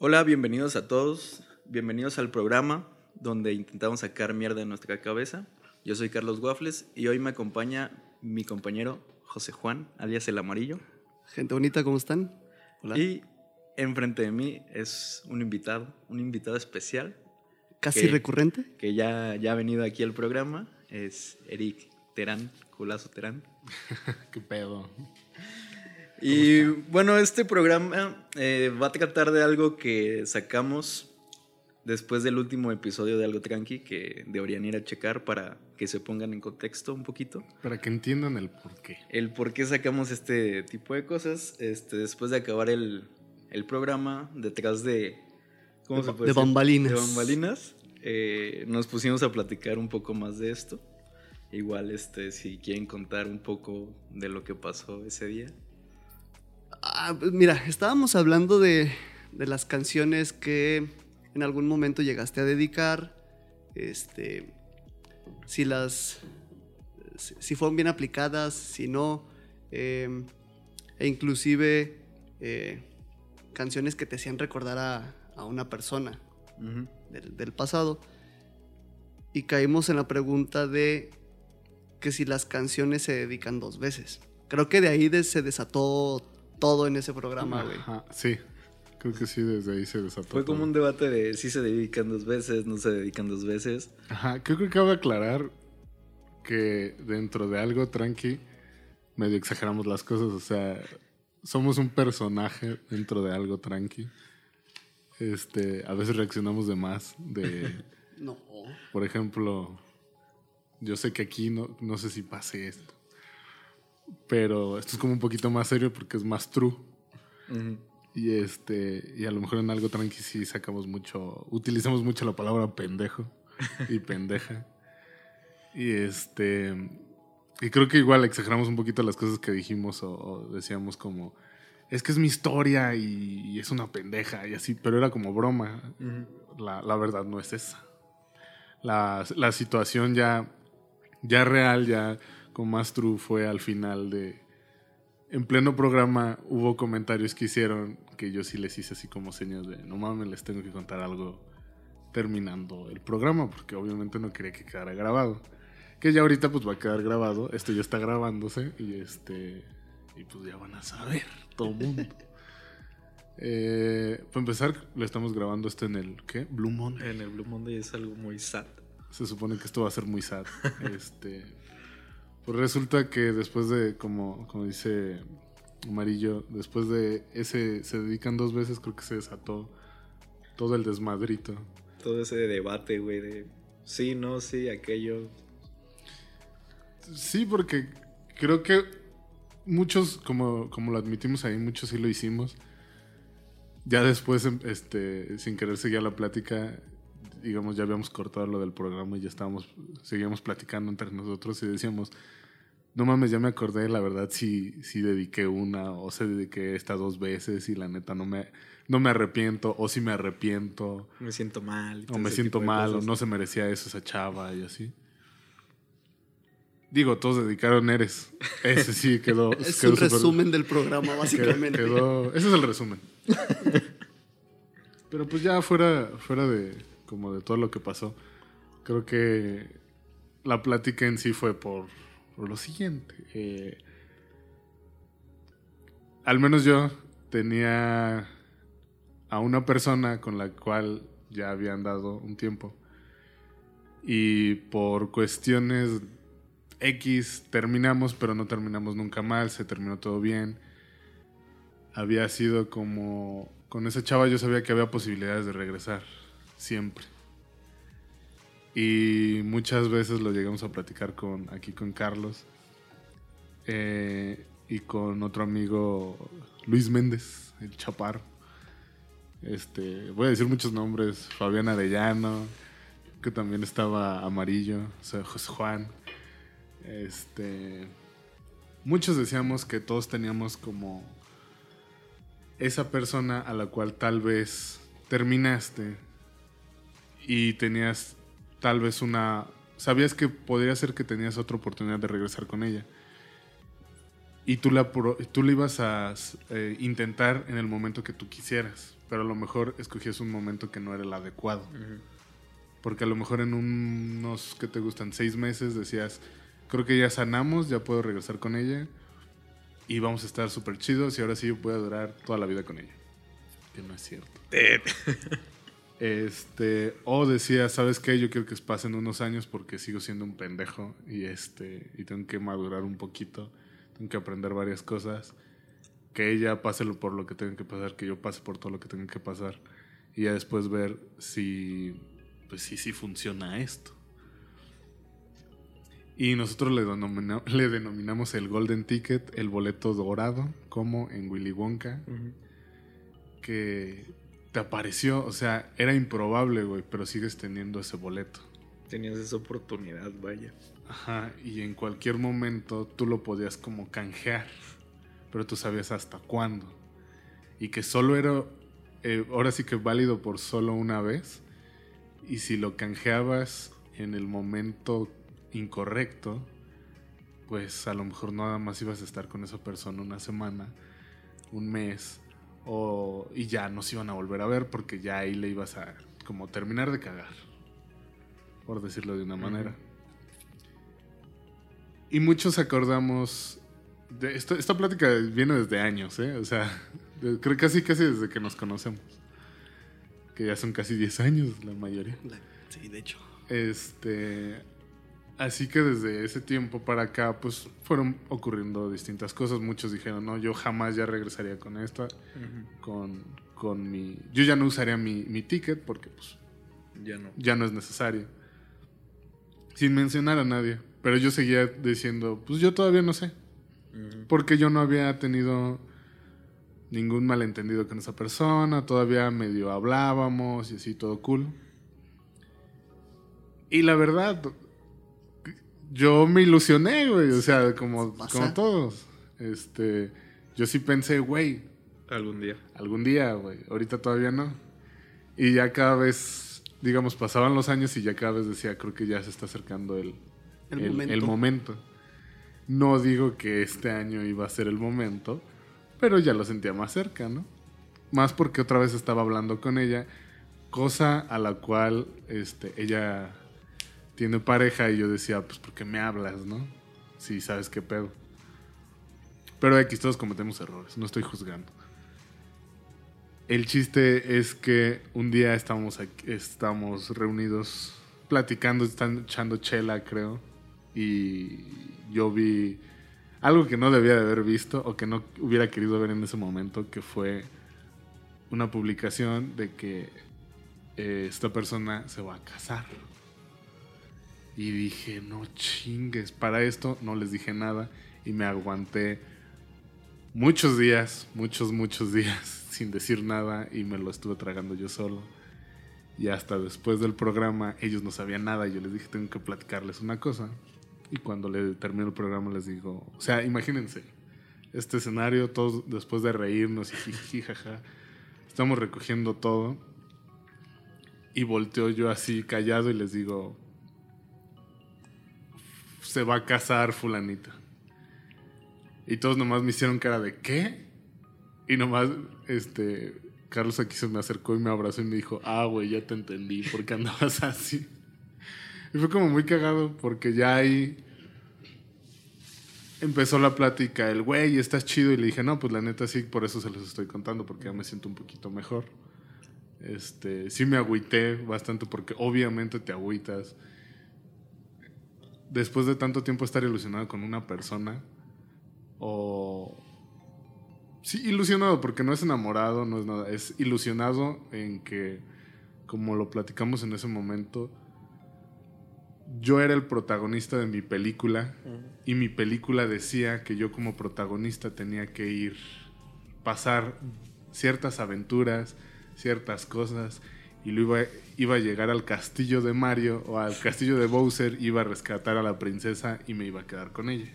Hola, bienvenidos a todos. Bienvenidos al programa donde intentamos sacar mierda de nuestra cabeza. Yo soy Carlos Waffles y hoy me acompaña mi compañero José Juan, alias El Amarillo. Gente bonita, ¿cómo están? Hola. Y enfrente de mí es un invitado, un invitado especial. ¿Casi recurrente? Que ya, ya ha venido aquí al programa. Es Eric Terán, Culazo Terán. Qué pedo. Y bueno, este programa eh, va a tratar de algo que sacamos después del último episodio de Algo Tranqui, que deberían ir a checar para que se pongan en contexto un poquito. Para que entiendan el por qué. El por qué sacamos este tipo de cosas. Este, después de acabar el, programa, detrás de... ¿Cómo se puede de bambalinas. De bambalinas. Eh, nos pusimos a platicar un poco más de esto. Igual, este, si quieren contar un poco de lo que pasó ese día. Ah, pues mira, estábamos hablando de, las canciones que en algún momento llegaste a dedicar. Este. Si las. Si, fueron bien aplicadas, si no. Em, e inclusive eh, canciones que te hacían recordar a, una persona del, del, pasado. Y caímos en la pregunta de que si las canciones se dedican dos veces. Creo que de ahí se desató todo en ese programa, güey. Sí, creo que sí, desde ahí se desató. Fue como un debate de si se dedican dos veces, no se dedican dos veces. Ajá, creo que cabe aclarar que dentro de algo tranqui, medio exageramos las cosas, o sea, somos un personaje dentro de algo tranqui. Este, a veces reaccionamos de más, de... no. Por ejemplo, yo sé que aquí no, no sé si pase esto pero esto es como un poquito más serio porque es más true. Y este, y a lo mejor en algo tranqui sí sacamos mucho, utilizamos mucho la palabra pendejo y pendeja. Y este, y creo que igual exageramos un poquito las cosas que dijimos o, decíamos como, es que es mi historia y, es una pendeja y así, pero era como broma. la, la, verdad no es esa. La, la situación ya, ya real, ya más true fue al final de... En pleno programa hubo comentarios que hicieron que yo sí les hice así como señas de no mames, les tengo que contar algo terminando el programa, porque obviamente no quería que quedara grabado. Que ya ahorita pues va a quedar grabado, esto ya está grabándose y este y pues ya van a saber todo el mundo. eh, para empezar, lo estamos grabando esto en el ¿qué? Blue Monday. En el Blue Monday es algo muy sad. Se supone que esto va a ser muy sad. este pues resulta que después de, como, como dice Amarillo, después de ese, se dedican dos veces, creo que se desató todo el desmadrito. Todo ese debate, güey, de sí, no, sí, aquello. Sí, porque creo que muchos, como, como lo admitimos ahí, muchos sí lo hicimos. Ya después, este, sin querer seguir la plática, digamos, ya habíamos cortado lo del programa y ya estábamos, seguíamos platicando entre nosotros y decíamos, no mames, ya me acordé, la verdad sí, sí dediqué una o se dediqué esta dos veces y la neta no me, no me arrepiento o si me arrepiento. Me siento mal. O me siento mal o no se merecía eso esa chava y así. Digo, todos dedicaron Eres. Ese sí quedó. es un resumen del programa, básicamente. ese es el resumen. Pero pues ya fuera, fuera de como de todo lo que pasó, creo que la plática en sí fue por lo siguiente. Eh, al menos yo tenía a una persona con la cual ya había andado un tiempo. Y por cuestiones X terminamos, pero no terminamos nunca mal, se terminó todo bien. Había sido como... Con esa chava yo sabía que había posibilidades de regresar, siempre. Y muchas veces lo llegamos a platicar con, aquí con Carlos eh, y con otro amigo Luis Méndez, el Chaparro. Este, voy a decir muchos nombres, Fabián Arellano, que también estaba amarillo, o sea, José Juan. Este, muchos decíamos que todos teníamos como esa persona a la cual tal vez terminaste y tenías tal vez una... Sabías que podría ser que tenías otra oportunidad de regresar con ella. Y tú la, tú ibas a eh, intentar en el momento que tú quisieras. pero a lo mejor escogías un momento que no era el adecuado. Porque a lo mejor en unos que te gustan seis meses decías, creo que ya sanamos, ya puedo regresar con ella y vamos a estar súper chidos y ahora sí yo puedo durar toda la vida con ella. Que no es cierto. este, o decía, ¿sabes qué? Yo quiero que pasen unos años porque sigo siendo un pendejo y este y tengo que madurar un poquito, tengo que aprender varias cosas. Que ella pase por lo que tenga que pasar, que yo pase por todo lo que tenga que pasar y ya después ver si pues sí sí funciona esto. Y nosotros le, le, denominamos el Golden Ticket, el boleto dorado, como en Willy Wonka. Que te apareció, o sea, era improbable, güey, pero sigues teniendo ese boleto. Tenías esa oportunidad, vaya. Ajá, y en cualquier momento tú lo podías como canjear, pero tú sabías hasta cuándo. Y que solo era, eh, ahora sí que válido por solo una vez. Y si lo canjeabas en el momento incorrecto, pues a lo mejor nada más ibas a estar con esa persona una semana, un mes, o, y ya no se iban a volver a ver porque ya ahí le ibas a como terminar de cagar, por decirlo de una manera. Y muchos acordamos, de esto, esta plática viene desde años, ¿eh? o sea, creo casi casi desde que nos conocemos, que ya son casi 10 años la mayoría. Sí, de hecho. Este, Así que desde ese tiempo para acá, pues fueron ocurriendo distintas cosas. Muchos dijeron, no, yo jamás ya regresaría con esta, con, con mi... Yo ya no usaría mi, mi, ticket porque pues ya no. ya no es necesario. Sin mencionar a nadie. Pero yo seguía diciendo, pues yo todavía no sé. Porque yo no había tenido ningún malentendido con esa persona, todavía medio hablábamos y así todo cool. Y la verdad, yo me ilusioné, güey. O sea, como, como todos. Este, yo sí pensé, güey. Algún día. Algún día, güey. Ahorita todavía no. Y ya cada vez, digamos, pasaban los años y ya cada vez decía, creo que ya se está acercando el, el, momento. No digo que este año iba a ser el momento, pero ya lo sentía más cerca, ¿no? Más porque otra vez estaba hablando con ella, cosa a la cual este, ella tiene pareja y yo decía, pues, ¿por qué me hablas, no? Si sabes qué pedo. Pero aquí todos cometemos errores, no estoy juzgando. El chiste es que un día estamos, estamos reunidos platicando, están echando chela, creo, y yo vi algo que no debía de haber visto o que no hubiera querido ver en ese momento, que fue una publicación de que eh, esta persona se va a casar. Y dije, no chingues, para esto no les dije nada y me aguanté muchos días, muchos, muchos días sin decir nada y me lo estuve tragando yo solo. Y hasta después del programa ellos no sabían nada y yo les dije, tengo que platicarles una cosa. Y cuando le termino el programa les digo, o sea, imagínense, este escenario, todos después de reírnos y jaja, estamos recogiendo todo. Y volteo yo así callado y les digo, se va a casar fulanita. Y todos nomás me hicieron cara de ¿qué? Y nomás, este, Carlos aquí se me acercó y me abrazó y me dijo, ah, güey, ya te entendí, porque andabas así. Y fue como muy cagado, porque ya ahí empezó la plática, el güey, estás chido, y le dije, no, pues la neta sí, por eso se los estoy contando, porque ya me siento un poquito mejor. Este, sí me agüité bastante, porque obviamente te agüitas después de tanto tiempo estar ilusionado con una persona o sí ilusionado porque no es enamorado no es nada es ilusionado en que como lo platicamos en ese momento yo era el protagonista de mi película y mi película decía que yo como protagonista tenía que ir pasar ciertas aventuras ciertas cosas y lo iba, iba a llegar al castillo de Mario o al castillo de Bowser, iba a rescatar a la princesa y me iba a quedar con ella.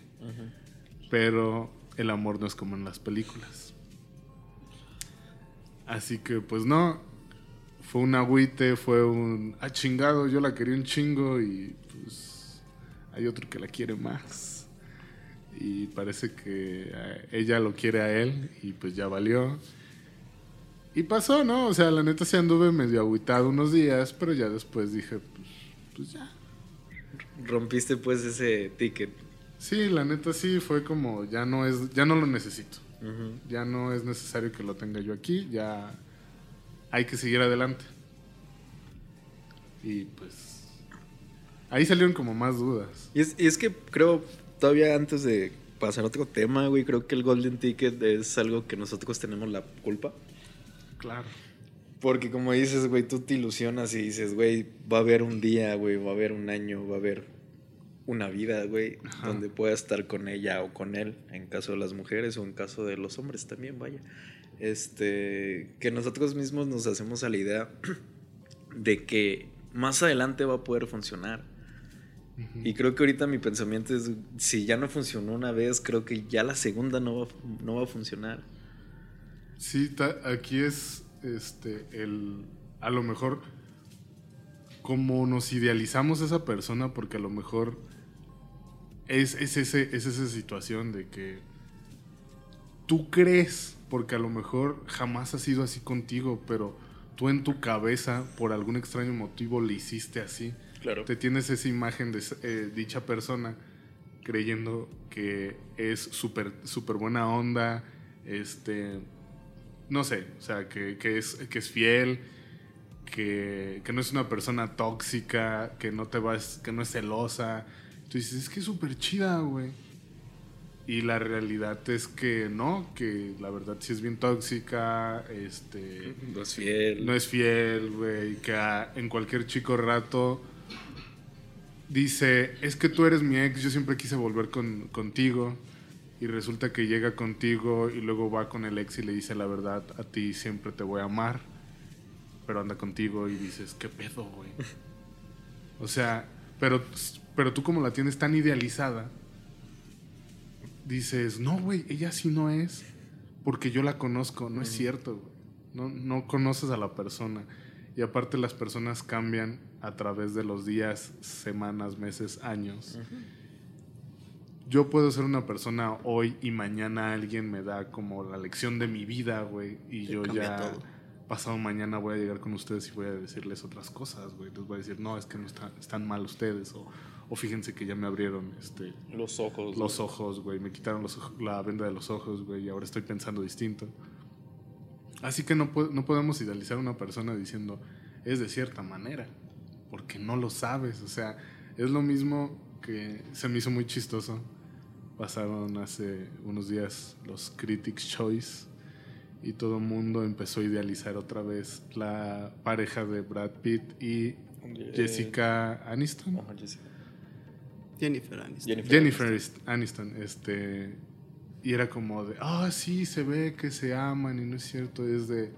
Pero el amor no es como en las películas. Así que pues no, fue un agüite, fue un ah chingado, yo la quería un chingo y pues hay otro que la quiere más. Y parece que eh, ella lo quiere a él y pues ya valió. Y pasó, ¿no? O sea, la neta sí anduve medio agüitado unos días, pero ya después dije, pues, pues ya. Rompiste pues ese ticket. Sí, la neta sí fue como, ya no es, ya no lo necesito. Ya no es necesario que lo tenga yo aquí, ya hay que seguir adelante. Y pues ahí salieron como más dudas. Y es, y es que creo, todavía antes de pasar a otro tema, güey, creo que el Golden Ticket es algo que nosotros tenemos la culpa. Claro. Porque como dices, güey, tú te ilusionas y dices, güey, va a haber un día, güey, va a haber un año, va a haber una vida, güey, donde pueda estar con ella o con él, en caso de las mujeres o en caso de los hombres también, vaya. Este, que nosotros mismos nos hacemos a la idea de que más adelante va a poder funcionar. Y creo que ahorita mi pensamiento es, si ya no funcionó una vez, creo que ya la segunda no va, no va a funcionar. Sí, aquí es este el a lo mejor como nos idealizamos a esa persona porque a lo mejor es, es, ese, es esa situación de que tú crees, porque a lo mejor jamás ha sido así contigo, pero tú en tu cabeza, por algún extraño motivo, le hiciste así. Claro. Te tienes esa imagen de eh, dicha persona creyendo que es súper super buena onda, este, no sé, o sea, que, que, es, que es fiel, que, que, no es una persona tóxica, que no te vas, que no es celosa, Tú dices, es que es súper chida, güey. Y la realidad es que no, que la verdad sí es bien tóxica, este... No es fiel. No es fiel, güey, que en cualquier chico rato dice, es que tú eres mi ex, yo siempre quise volver con, contigo, y resulta que llega contigo y luego va con el ex y le dice la verdad, a ti siempre te voy a amar, pero anda contigo y dices, ¿qué pedo, güey? O sea, pero pero tú como la tienes tan idealizada, dices, no, güey, ella sí no es, porque yo la conozco, no es cierto, güey. No, no conoces a la persona. Y aparte las personas cambian a través de los días, semanas, meses, años. Yo puedo ser una persona hoy y mañana alguien me da como la lección de mi vida, güey. Y yo ya pasado mañana voy a llegar con ustedes y voy a decirles otras cosas, güey. Les voy a decir, no, es que no están mal ustedes. O, o fíjense que ya me abrieron este, los ojos. Los ojos, güey. Me quitaron los, la venda de los ojos, güey. Y ahora estoy pensando distinto. Así que no, no podemos idealizar a una persona diciendo, es de cierta manera. Porque no lo sabes. O sea, es lo mismo que se me hizo muy chistoso. Pasaron hace unos días los Critics' Choice y todo el mundo empezó a idealizar otra vez la pareja de Brad Pitt y Jessica Aniston. Jessica. Jennifer Aniston. Jennifer, Aniston. este. Y era como de, ah, sí, se ve que se aman y no es cierto, es de,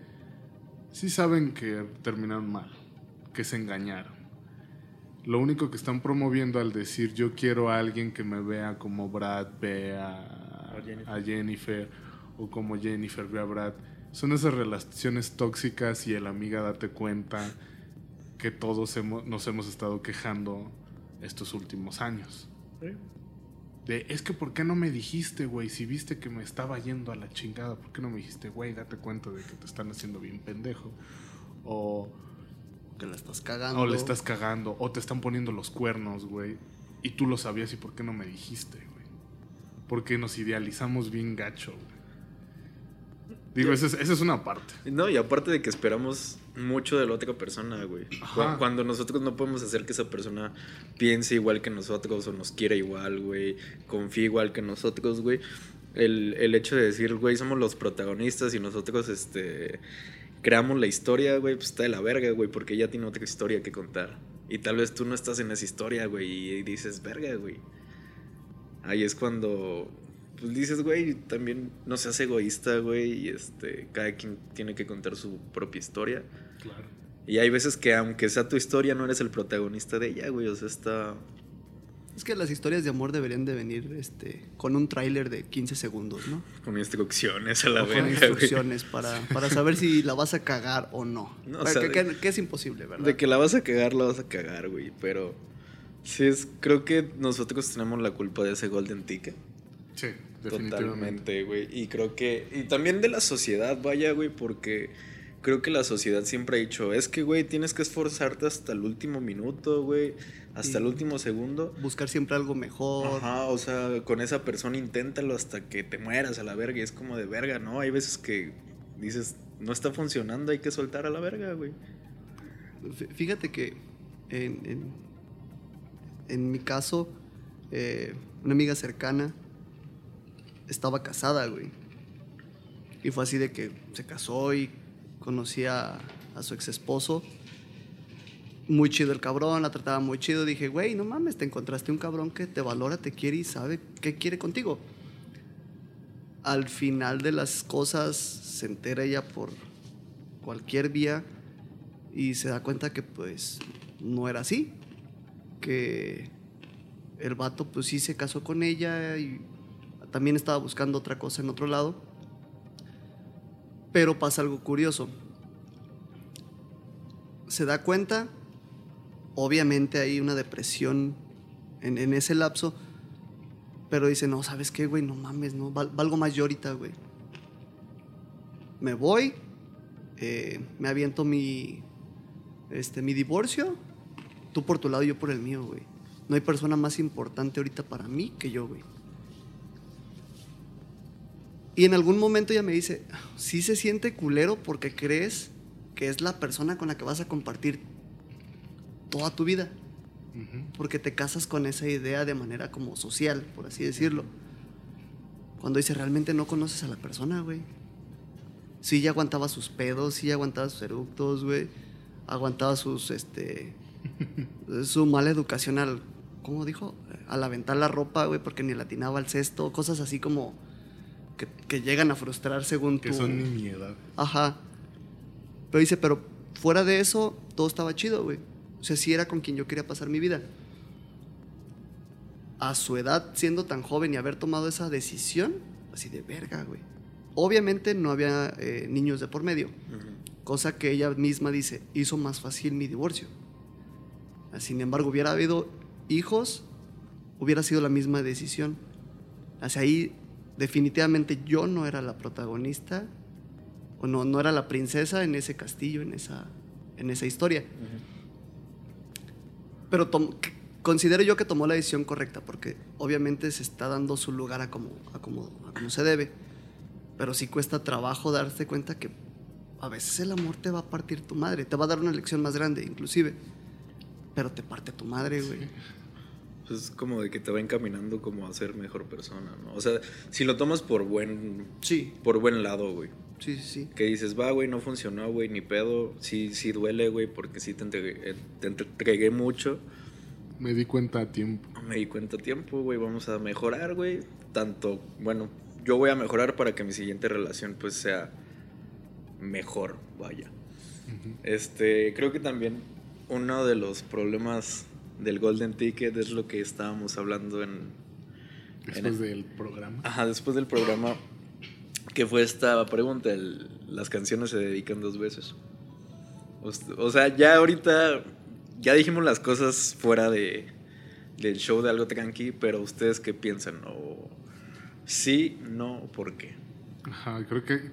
sí saben que terminaron mal, que se engañaron. Lo único que están promoviendo al decir yo quiero a alguien que me vea como Brad ve a, Jennifer. o como Jennifer ve a Brad, son esas relaciones tóxicas y el amiga date cuenta que todos hemos, nos hemos estado quejando estos últimos años. De, es que, ¿por qué no me dijiste, güey? Si viste que me estaba yendo a la chingada, ¿por qué no me dijiste, güey, date cuenta de que te están haciendo bien pendejo? O... Que la estás cagando. O le estás cagando, o te están poniendo los cuernos, güey. Y tú lo sabías y ¿por qué no me dijiste, güey? Porque nos idealizamos bien gacho, güey. Digo, esa es, una parte. No, y aparte de que esperamos mucho de la otra persona, güey. Cuando nosotros no podemos hacer que esa persona piense igual que nosotros o nos quiera igual, güey, confíe igual que nosotros, güey. El, el hecho de decir, güey, somos los protagonistas y nosotros, este, creamos la historia, güey, pues está de la verga, güey, porque ella tiene otra historia que contar. Y tal vez tú no estás en esa historia, güey, y dices, verga, güey. Ahí es cuando pues dices, güey, también no seas egoísta, güey, y este, cada quien tiene que contar su propia historia. Claro. Y hay veces que aunque sea tu historia, no eres el protagonista de ella, güey, o sea, está... Es que las historias de amor deberían de venir este, con un tráiler de 15 segundos, ¿no? Con instrucciones a la vez. Con instrucciones para, para, saber si la vas a cagar o no. no o sea, que, que, es imposible, ¿verdad? De que la vas a cagar, la vas a cagar, güey. Pero sí, es, creo que nosotros tenemos la culpa de ese Golden Ticket. Sí, definitivamente. güey. Y creo que. Y también de la sociedad, vaya, güey, porque creo que la sociedad siempre ha dicho, es que, güey, tienes que esforzarte hasta el último minuto, güey, hasta el último segundo. Buscar siempre algo mejor. Ajá, o sea, con esa persona inténtalo hasta que te mueras a la verga. Y es como de verga, ¿no? Hay veces que dices, no está funcionando, hay que soltar a la verga, güey. Fíjate que en, en, mi caso, eh, una amiga cercana estaba casada, güey. Y fue así de que se casó y conocí a, su ex esposo. Muy chido el cabrón, la trataba muy chido. Dije, güey, no mames, te encontraste un cabrón que te valora, te quiere y sabe qué quiere contigo. Al final de las cosas se entera ella por cualquier vía y se da cuenta que pues no era así. Que el vato pues sí se casó con ella y también estaba buscando otra cosa en otro lado pero pasa algo curioso. Se da cuenta, obviamente hay una depresión en, ese lapso, pero dice, no, ¿sabes qué, güey? No mames, no, valgo más yo ahorita, güey. Me voy, eh, me aviento mi, este, mi divorcio, tú por tu lado y yo por el mío, güey. No hay persona más importante ahorita para mí que yo, güey. Y en algún momento ella me dice, sí se siente culero porque crees que es la persona con la que vas a compartir toda tu vida. Porque te casas con esa idea de manera como social, por así decirlo. Cuando dice, realmente no conoces a la persona, güey. Sí, ya aguantaba sus pedos, sí, ya aguantaba sus eructos, güey. Aguantaba sus, este... su mala educación al... ¿Cómo dijo? Al aventar la ropa, güey, porque ni latinaba al cesto. Cosas así como que, llegan a frustrar según que son nimiedad. Ajá. Pero dice, pero fuera de eso, todo estaba chido, güey. O sea, sí era con quien yo quería pasar mi vida. A su edad, siendo tan joven y haber tomado esa decisión, así de verga, güey. Obviamente no había eh, niños de por medio. Cosa que ella misma dice, hizo más fácil mi divorcio. Sin embargo, hubiera habido hijos, hubiera sido la misma decisión. Hacia ahí definitivamente yo no era la protagonista, o no, no era la princesa en ese castillo, en esa, en esa historia. Pero considero yo que tomó la decisión correcta, porque obviamente se está dando su lugar a como, a como, a como se debe. Pero sí cuesta trabajo darse cuenta que a veces el amor te va a partir tu madre, te va a dar una lección más grande, inclusive. Pero te parte tu madre, güey. Pues es como de que te va encaminando como a ser mejor persona, ¿no? O sea, si lo tomas por buen... Sí. Por buen lado, güey. Sí, sí, sí. Que dices, va, güey, no funcionó, güey, ni pedo. Sí, sí duele, güey, porque sí te entregué, eh, te entregué mucho. Me di cuenta a tiempo. Me di cuenta a tiempo, güey, vamos a mejorar, güey. Tanto, bueno, yo voy a mejorar para que mi siguiente relación, pues, sea mejor, vaya. Este, creo que también uno de los problemas del Golden Ticket es lo que estábamos hablando en... Después del programa. Ajá, después del programa, que fue esta pregunta, las canciones se dedican dos veces. O, sea, ya ahorita, ya dijimos las cosas fuera de, del show de algo tranqui, pero ustedes qué piensan, o sí, no, ¿por qué? Ajá, creo que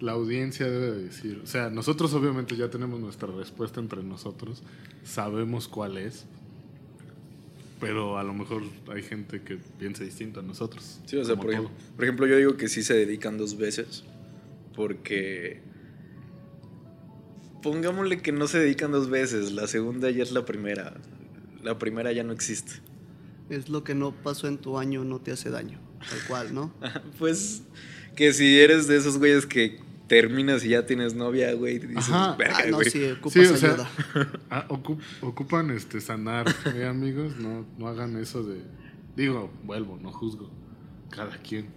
la audiencia debe decir, o sea, nosotros obviamente ya tenemos nuestra respuesta entre nosotros, sabemos cuál es, pero a lo mejor hay gente que piensa distinto a nosotros. Sí, o sea, por ejemplo, por ejemplo, yo digo que sí se dedican dos veces, porque pongámosle que no se dedican dos veces, la segunda ya es la primera, la primera ya no existe. Es lo que no pasó en tu año, no te hace daño, tal cual, ¿no? pues que si eres de esos güeyes que terminas y ya tienes novia, güey, dices, verga, ah, no, sí, ocupas ayuda. Ah, ocupan este sanar, ¿eh, amigos? No, no hagan eso de... Digo, vuelvo, no juzgo. Cada quien.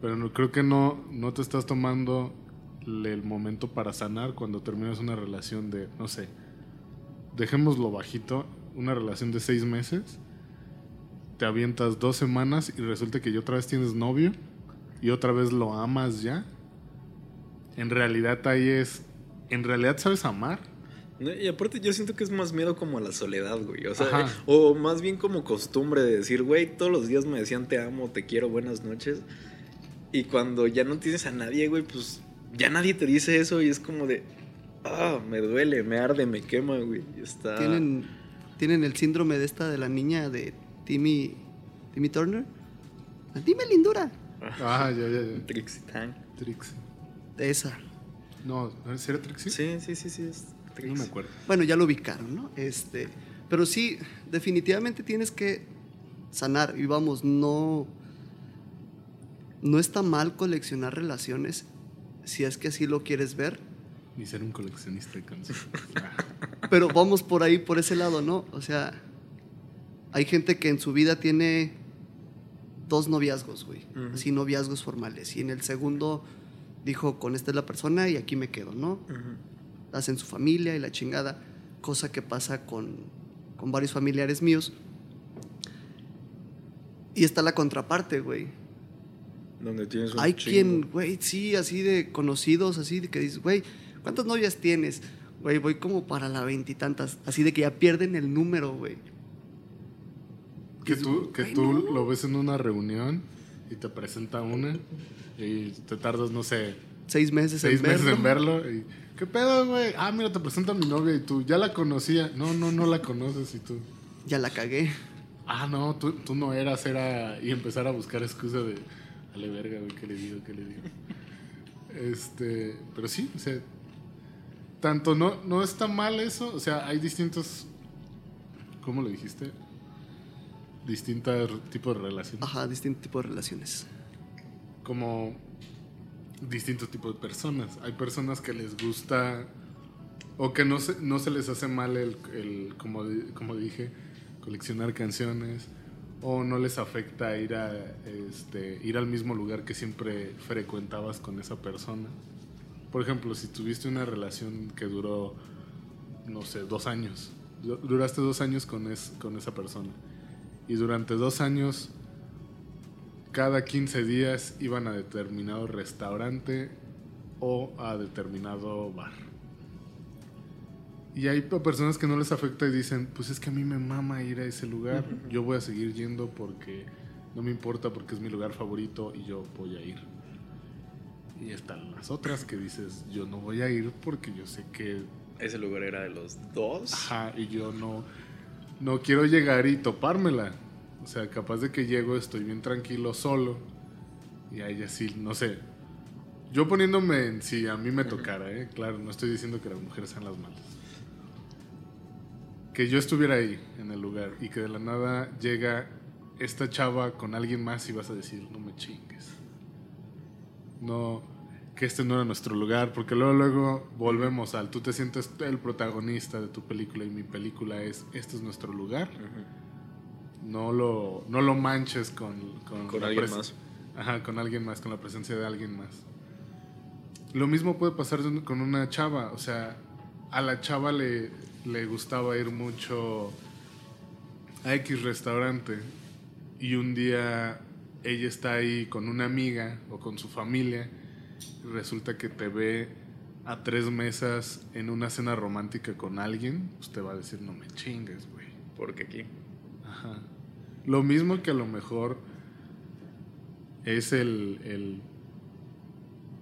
Pero no, creo que no, no te estás tomando el momento para sanar cuando terminas una relación de, no sé, dejémoslo bajito, una relación de seis meses, te avientas dos semanas y resulta que ya otra vez tienes novio y otra vez lo amas ya en realidad ahí es, en realidad sabes amar. Y aparte yo siento que es más miedo como a la soledad, güey. O sea, o más bien como costumbre de decir, güey, todos los días me decían te amo, te quiero, buenas noches. Y cuando ya no tienes a nadie, güey, pues ya nadie te dice eso y es como de, ah, me duele, me arde, me quema, güey. Está... ¿Tienen, tienen el síndrome de esta de la niña de Timmy, Timmy Turner. Dime lindura. Ah, ya, ya, ya. Trixie Tang. Trixie. De esa. No, ¿es era Trixie? Sí, sí, sí, sí. Es No me acuerdo. Bueno, ya lo ubicaron, ¿no? Este, pero sí, definitivamente tienes que sanar. Y vamos, no. No está mal coleccionar relaciones si es que así lo quieres ver. Ni ser un coleccionista de canciones. Pero vamos por ahí, por ese lado, ¿no? O sea, hay gente que en su vida tiene dos noviazgos, güey. Ujú. Así, noviazgos formales. Y en el segundo dijo, con esta es la persona y aquí me quedo, ¿no? Hacen su familia y la chingada. Cosa que pasa con, con varios familiares míos. Y está la contraparte, güey. Donde tienes un Hay chingo. quien, güey, sí, así de conocidos, así de que dices, güey, ¿cuántas novias tienes? Güey, voy como para la veintitantas. Así de que ya pierden el número, güey. Que tú, que tú no. lo ves en una reunión y te presenta una y te tardas, no sé, Seis meses seis en meses verlo. en verlo. Y, ¿Qué pedo, güey? Ah, mira, te presenta a mi novia y tú ya la conocía. No, no, no la conoces y tú. Ya la cagué. Ah, no, tú, tú no eras, era. Y empezar a buscar excusa de. Dale verga, güey, ¿qué le digo? ¿Qué le digo? Este. Pero sí, o sea. Tanto no, no está mal eso. O sea, hay distintos. ¿Cómo lo dijiste? Distintos tipos de relaciones. Ajá, distinto tipo de relaciones. Como distintos tipos de personas. Hay personas que les gusta. O que no se, no se les hace mal el, el como, como dije, coleccionar canciones. O no les afecta ir a este, ir al mismo lugar que siempre frecuentabas con esa persona. Por ejemplo, si tuviste una relación que duró, no sé, dos años. Du- Duraste dos años con, es- con esa persona. Y durante dos años, cada 15 días iban a determinado restaurante o a determinado bar. Y hay pe- personas que no les afecta y dicen, pues es que a mí me mama ir a ese lugar, yo voy a seguir yendo porque no me importa porque es mi lugar favorito y yo voy a ir. Y están las otras que dices, yo no voy a ir porque yo sé que Ese lugar era de los dos. Ajá, y yo no, no quiero llegar y topármela. O sea, capaz de que llego, estoy bien tranquilo solo. Y a ella sí, no sé. Yo poniéndome en si a mí me tocara, ¿eh? Claro, no estoy diciendo que las mujeres sean las malas. Que yo estuviera ahí, en el lugar, y que de la nada llega esta chava con alguien más y vas a decir, no me chingues. No, que este no era nuestro lugar, porque luego, luego volvemos al, tú te sientes el protagonista de tu película y mi película es, este es nuestro lugar. No lo, no lo manches con, con, alguien más. Ajá, con alguien más, con la presencia de alguien más. Lo mismo puede pasar con una chava, o sea, a la chava le, le gustaba ir mucho a X restaurante y un día ella está ahí con una amiga o con su familia resulta que te ve a tres mesas en una cena romántica con alguien, usted va a decir, no me chingues, güey. Porque aquí. Ajá. Lo mismo que a lo mejor es el, el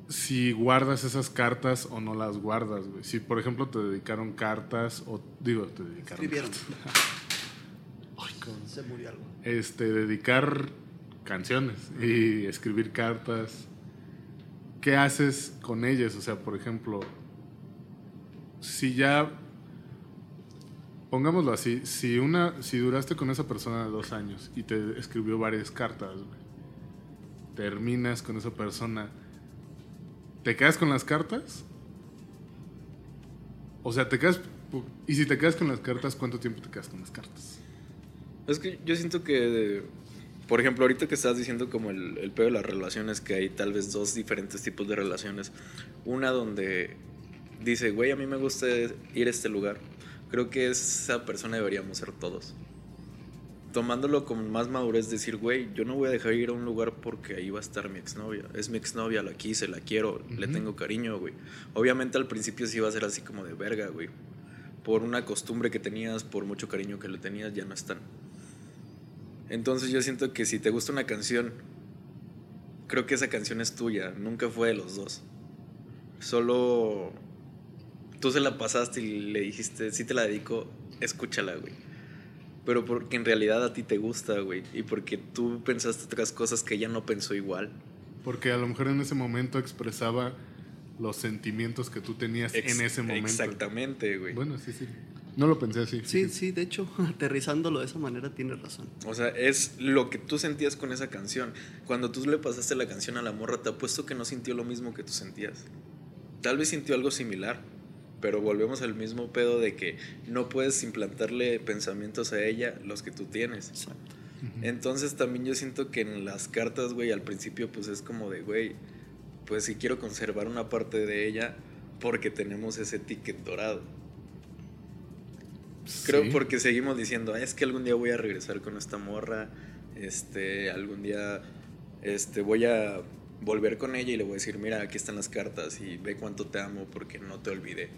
si guardas esas cartas o no las guardas, güey. Si por ejemplo te dedicaron cartas o digo, te dedicaron Escribieron. cartas. Ay, cabrón. Se murió algo. Este, dedicar canciones y escribir cartas. ¿Qué haces con ellas? O sea, por ejemplo, si ya pongámoslo así, si una, si duraste con esa persona dos años y te escribió varias cartas, terminas con esa persona, ¿te quedas con las cartas? O sea, te quedas, y si te quedas con las cartas, ¿cuánto tiempo te quedas con las cartas? Es que yo siento que, por ejemplo, ahorita que estás diciendo como el, el peor de las relaciones, que hay tal vez dos diferentes tipos de relaciones. Una donde dice, güey, a mí me gusta ir a este lugar. Creo que esa persona deberíamos ser todos. Tomándolo con más madurez, decir, güey, yo no voy a dejar ir a un lugar porque ahí va a estar mi exnovia. Es mi exnovia, la quise, la quiero, le tengo cariño, güey. Obviamente al principio sí va a ser así como de verga, güey. Por una costumbre que tenías, por mucho cariño que le tenías, ya no están. Entonces yo siento que si te gusta una canción, creo que esa canción es tuya, nunca fue de los dos. solo tú se la pasaste y le dijiste, sí te la dedico, escúchala, güey. Pero porque en realidad a ti te gusta, güey. Y porque tú pensaste otras cosas que ella no pensó igual. Porque a lo mejor en ese momento expresaba los sentimientos que tú tenías en ese momento. Exactamente, güey. Bueno, sí, sí. No lo pensé así. Sí, sí, de hecho, aterrizándolo de esa manera tienes razón. O sea, es lo que tú sentías con esa canción. Cuando tú le pasaste la canción a la morra, te apuesto que no sintió lo mismo que tú sentías. Tal vez sintió algo similar, pero volvemos al mismo pedo de que no puedes implantarle pensamientos a ella los que tú tienes. Exacto. Entonces también yo siento que en las cartas, güey, al principio pues es como de, güey, pues si quiero conservar una parte de ella porque tenemos ese ticket dorado. Creo Sí. porque seguimos diciendo, "Ay, es que algún día voy a regresar con esta morra, este, algún día este, voy a volver con ella y le voy a decir, mira, aquí están las cartas y ve cuánto te amo porque no te olvidé.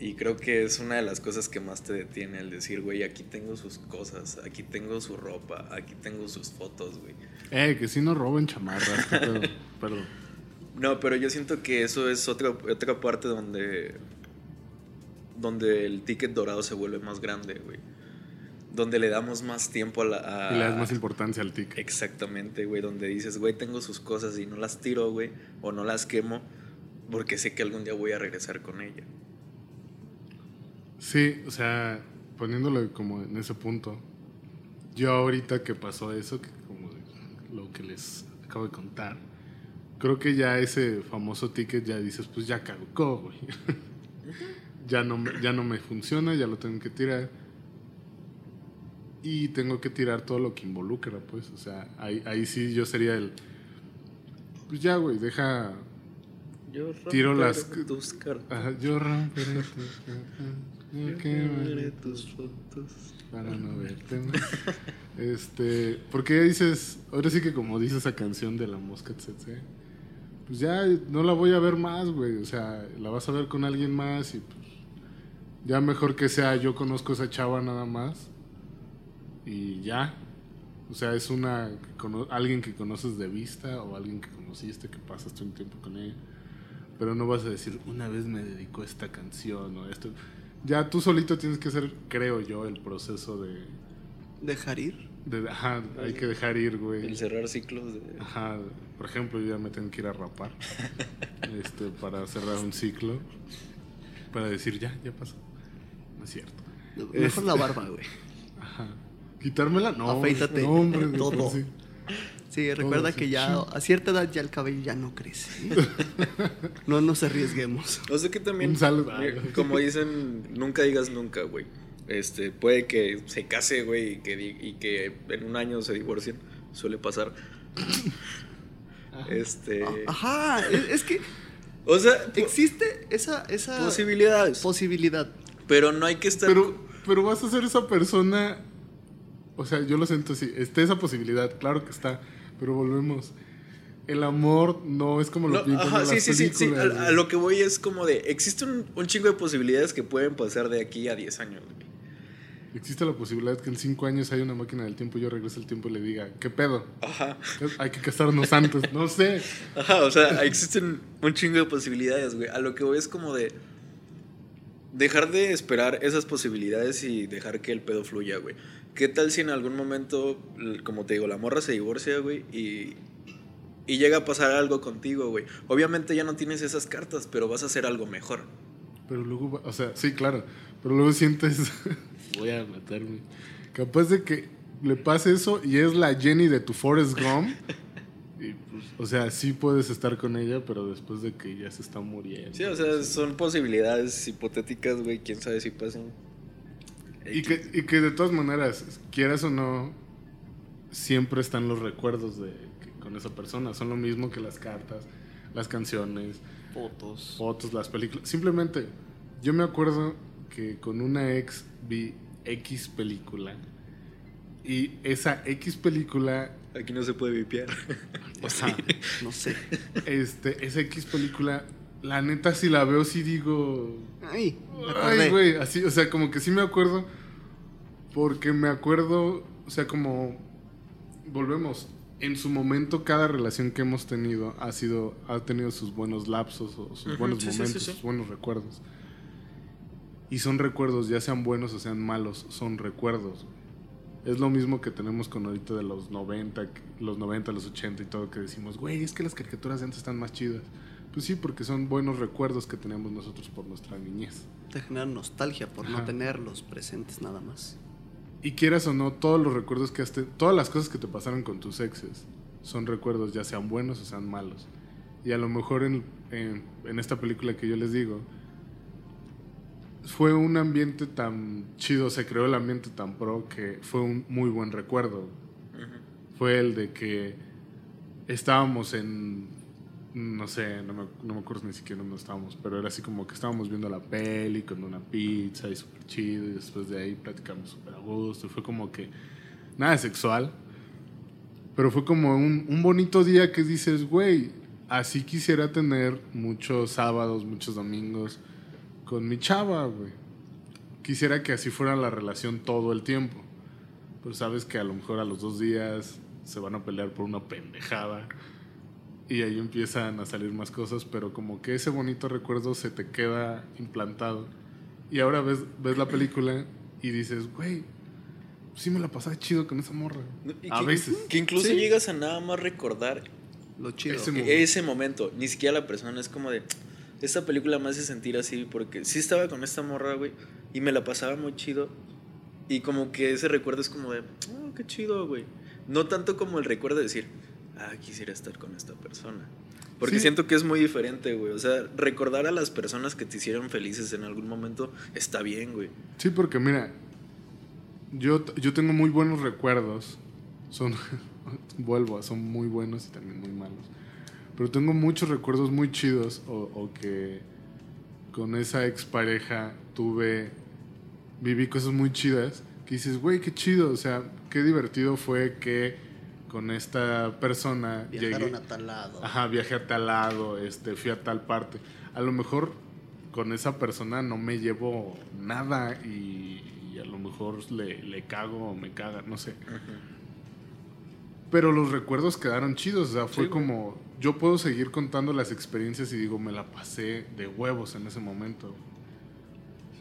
Y creo que es una de las cosas que más te detiene el decir, güey, aquí tengo sus cosas, aquí tengo su ropa, aquí tengo sus fotos, güey. Eh, que si no roben chamarras. Perdón. No, pero yo siento que eso es otra, otra parte donde, donde el ticket dorado se vuelve más grande, güey. Donde le damos más tiempo a la... a- Y le das más importancia al ticket. Exactamente, güey, donde dices, güey, tengo sus cosas y no las tiro, güey, o no las quemo, porque sé que algún día voy a regresar con ella. Sí, o sea, poniéndolo como en ese punto, yo ahorita que pasó eso, que como lo que les acabo de contar, creo que ya ese famoso ticket ya dices, pues ya caducó, güey. Ya, no, me- ya no me funciona, ya lo tengo que tirar. Y tengo que tirar todo lo que involucra, pues. O sea, ahí, ahí sí yo sería el... Pues ya, güey, deja... Yo Tiro las- tus cartas. Ajá, yo romperé tus cartas, yo quemaré tus fotos. para no verte más. Este, porque dices, ahora sí que como dice esa canción de la mosca tsetse, pues ya no la voy a ver más, güey, o sea, la vas a ver con alguien más y pues ya mejor que sea yo conozco a esa chava nada más y ya. O sea, es una que cono- alguien que conoces de vista o alguien que conociste que pasaste un tiempo con ella. Pero no vas a decir, una vez me dedicó esta canción o esto. Ya tú solito tienes que hacer, creo yo, el proceso de... Dejar ir. de ajá, hay que dejar ir, El güey. cerrar ciclos de... Ajá, por ejemplo, yo ya me tengo que ir a rapar. este, para cerrar un ciclo. Para decir, ya, ya pasó. No es cierto. Mejor Este- la barba, güey. Ajá. ¿Quitármela? No. Afeítate. No, hombre, Todo. sí. Sí, recuerda sí. que ya a cierta edad ya el cabello ya no crece. ¿eh? No nos arriesguemos. O sea que también, Un saludo. mira, como dicen, nunca digas nunca, güey. Este, puede que se case, güey, y que, y que en un año se divorcien. Suele pasar. Este. Ajá, es, es que O sea, existe esa, esa posibilidades. posibilidad. Pero no hay que estar. Pero, pero vas a ser esa persona. O sea, yo lo siento así. Está esa posibilidad, claro que está. Pero volvemos. El amor no es como lo No, pintan ajá, en sí, las sí, sí, sí. A, lo que voy es como de. Existe un, un chingo de posibilidades que pueden pasar de aquí a 10 años, güey. Existe la posibilidad que en cinco años haya una máquina del tiempo y yo regrese el tiempo y le diga, ¿qué pedo? Ajá. Hay que casarnos antes. No sé. Ajá, o sea, existen un chingo de posibilidades, güey. A lo que voy es como de dejar de esperar esas posibilidades y dejar que el pedo fluya, güey. ¿Qué tal si en algún momento, como te digo, la morra se divorcia, güey, y, y llega a pasar algo contigo, güey? Obviamente ya no tienes esas cartas, pero vas a hacer algo mejor. Pero luego, va- o sea, sí, claro. Pero luego sientes, voy a matarme. Capaz de que le pase eso y es la Jenny de tu Forrest Gump. O sea, sí puedes estar con ella, pero después de que ya se está muriendo. Sí, o sea, son posibilidades hipotéticas, güey. Quién sabe si pasan. Y que, y que de todas maneras, quieras o no, siempre están los recuerdos de que- con esa persona. Son lo mismo que las cartas, las canciones, Fotos. fotos, las películas. Simplemente, yo me acuerdo que con una ex vi X película. Y esa X película, Aquí no se puede vipiar. ajá, No sé. este, esa X película, la neta, si la veo, sí digo. Ay. Ay, güey, así, o sea, como que sí me acuerdo. Porque me acuerdo, o sea, como. Volvemos. en su momento cada relación que hemos tenido ha sido ha tenido sus buenos lapsos o sus Ujú, buenos sí, momentos, sí, sí. sus buenos recuerdos. Y son recuerdos, ya sean buenos o sean malos, son recuerdos. Es lo mismo que tenemos con ahorita de los 90, que- los 90, los 80 y todo que decimos, güey, es que las caricaturas de antes están más chidas. Pues sí, porque son buenos recuerdos que tenemos nosotros por nuestra niñez. Te genera nostalgia por no tenerlos presentes nada más. Y quieras o no, todos los recuerdos que has te- todas las cosas que te pasaron con tus exes son recuerdos, ya sean buenos o sean malos. Y a lo mejor en, en- en esta película que yo les digo, fue un ambiente tan chido, se creó el ambiente tan pro que fue un muy buen recuerdo. Fue el de que estábamos en, no sé, no me, no me acuerdo ni siquiera dónde estábamos, pero era así como que estábamos viendo la peli con una pizza y súper chido y después de ahí platicamos súper a gusto. Fue como que nada sexual, pero fue como un, un bonito día que dices, güey, así quisiera tener muchos sábados, muchos domingos con mi chava, güey. Quisiera que así fuera la relación todo el tiempo. Pero sabes que a lo mejor a los dos días se van a pelear por una pendejada. Y ahí empiezan a salir más cosas, pero como que ese bonito recuerdo se te queda implantado. Y ahora ves, ves la película y dices, güey, sí me la pasaba chido con esa morra. A que- veces. Que incluso Sí. llegas a nada más recordar Lo chido. Ese que momento. ese momento. Ni siquiera la persona es como de. Esta película me hace sentir así porque sí estaba con esta morra, güey. Y me la pasaba muy chido. Y como que ese recuerdo es como de. Oh, qué chido, güey. No tanto como el recuerdo de decir. Ah, quisiera estar con esta persona. Porque Sí. siento que es muy diferente, güey. O sea, recordar a las personas que te hicieron felices en algún momento está bien, güey. Sí, porque mira, yo, yo tengo muy buenos recuerdos. Son, vuelvo, son muy buenos y también muy malos. Pero tengo muchos recuerdos muy chidos o, o que con esa expareja tuve, viví cosas muy chidas que dices, güey, qué chido, o sea, qué divertido fue que con esta persona Viajaron llegué- a tal lado. Ajá, viajé a tal lado, este, fui a tal parte. A lo mejor con esa persona no me llevo nada y, y a lo mejor le, le cago o me caga, no sé. Pero los recuerdos quedaron chidos, o sea, fue Sí, como, yo puedo seguir contando las experiencias y digo, me la pasé de huevos en ese momento.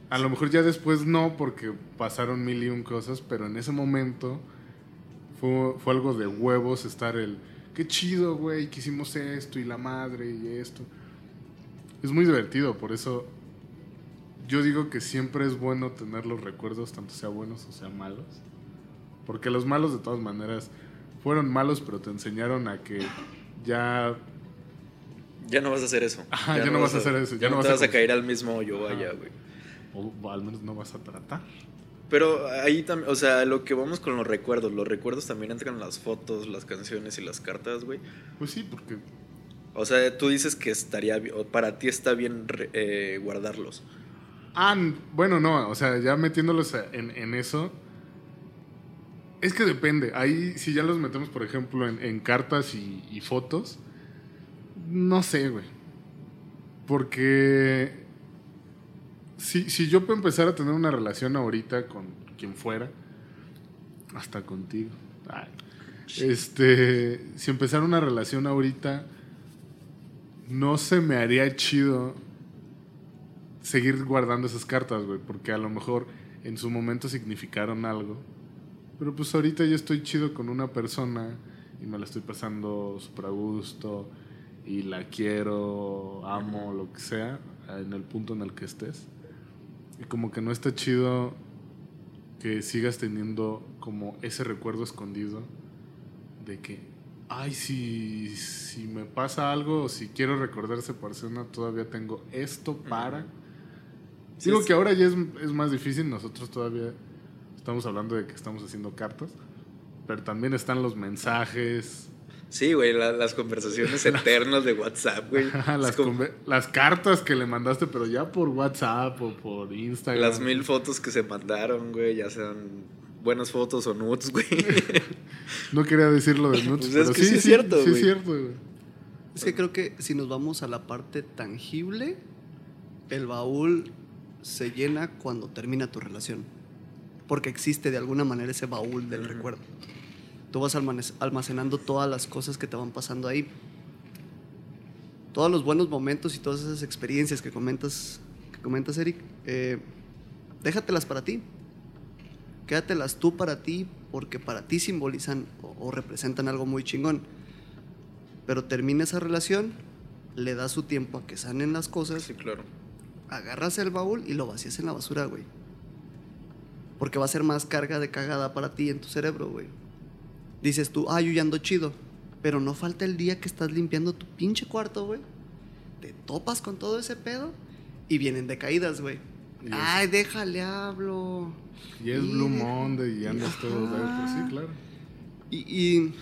A lo mejor ya después no, porque pasaron mil y un cosas, pero en ese momento fue, fue algo de huevos estar el, qué chido, güey, que hicimos esto y la madre y esto. Es muy divertido, por eso yo digo que siempre es bueno tener los recuerdos, tanto sea buenos o sean malos. Porque los malos de todas maneras fueron malos, pero te enseñaron a que ya... Ya no vas a hacer eso. Ajá, ya no vas a hacer eso, Ya, ya no, no te vas a vas caer al mismo hoyo allá, güey. O, al menos no vas a tratar. Pero ahí también, o sea, lo que vamos con los recuerdos, los recuerdos también entran las fotos, las canciones y las cartas, güey. Pues sí, porque O sea, tú dices que estaría para ti está bien eh, guardarlos. Ah, bueno, no, o sea, ya metiéndolos en, en eso. Es que depende. Ahí, si ya los metemos, por ejemplo, en, cartas y, fotos, no sé, güey. Porque si, si yo puedo empezar a tener una relación ahorita con quien fuera, hasta contigo. este, si empezara una relación ahorita, no se me haría chido seguir guardando esas cartas, güey, porque a lo mejor en su momento significaron algo. Pero pues ahorita yo estoy chido con una persona y me la estoy pasando súper a gusto y la quiero, amo, lo que sea, en el punto en el que estés. Y como que no está chido que sigas teniendo como ese recuerdo escondido de que, ay, si, si me pasa algo o si quiero recordar esa persona, todavía tengo esto para... Digo que ahora ya es, es más difícil, nosotros todavía estamos hablando de que estamos haciendo cartas, pero también están los mensajes, Sí, güey, la- las conversaciones eternas de WhatsApp, güey. las, como cartas que le mandaste, pero ya por WhatsApp o por Instagram. las mil fotos que se mandaron, güey, ya sean buenas fotos o nudes, güey. No quería decirlo de nudes, Pues pero es que sí, sí es cierto, Sí, es cierto, güey. Es que creo que si nos vamos a la parte tangible, el baúl se llena cuando termina tu relación. Porque existe de alguna manera ese baúl del recuerdo. tú vas almacenando todas las cosas que te van pasando ahí. Todos los buenos momentos y todas esas experiencias que comentas, que comentas Eric, eh, déjatelas para ti. Quédatelas tú para ti porque para ti simbolizan o, o representan algo muy chingón. Pero termina esa relación, le das su tiempo a que sanen las cosas Sí, claro. agarras el baúl y lo vacías en la basura, güey. Porque va a ser más carga de cagada para ti en tu cerebro, güey. Dices tú, ah, yo ya ando chido. Pero no falta el día que estás limpiando tu pinche cuarto, güey. Te topas con todo ese pedo y vienen de caídas, güey. Ay, déjale, hablo. Y es Y Blue de- Monday y andas todo Ajá. dentro. Sí, claro. Y, y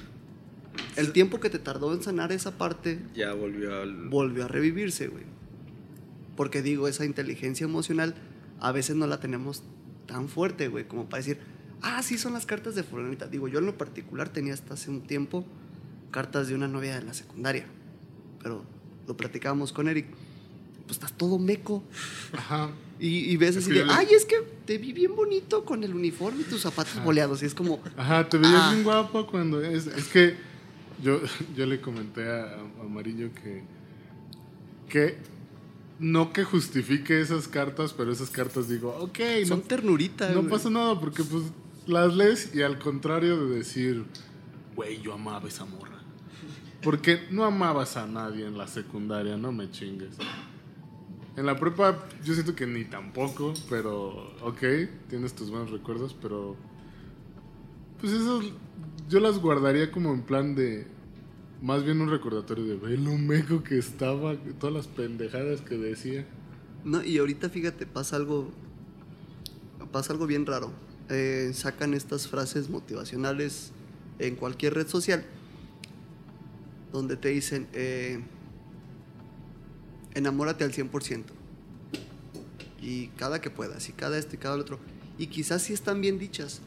el tiempo que te tardó en sanar esa parte Ya volvió al. volvió a revivirse, güey. Porque digo, esa inteligencia emocional a veces no la tenemos tan fuerte, güey, como para decir, ah, sí son las cartas de fulanita. Digo, yo en lo particular tenía hasta hace un tiempo cartas de una novia de la secundaria. Pero lo platicábamos con Eric. Pues estás todo meco. Ajá. Y, y ves Es así de, ay, es que te vi bien bonito con el uniforme y tus zapatos boleados. Y es como, Ajá, te veías Ah. bien guapo cuando es. Es que yo, yo le comenté a, a Amarillo que. que no que justifique esas cartas, pero esas cartas digo, ok, son no, ternurita, no güey. pasa nada porque pues las lees y al contrario de decir, güey, yo amaba esa morra. Porque no amabas a nadie en la secundaria, no me chingues. En la prepa yo siento que ni tampoco, pero ok, tienes tus buenos recuerdos, pero pues eso yo las guardaría como en plan de más bien un recordatorio de lo meco que estaba, todas las pendejadas que decía. No, y ahorita fíjate, pasa algo. Pasa algo bien raro. Eh, sacan estas frases motivacionales en cualquier red social. Donde te dicen. eh, enamórate al 100%. Y cada que puedas, y cada este y cada el otro. Y quizás sí están bien dichas,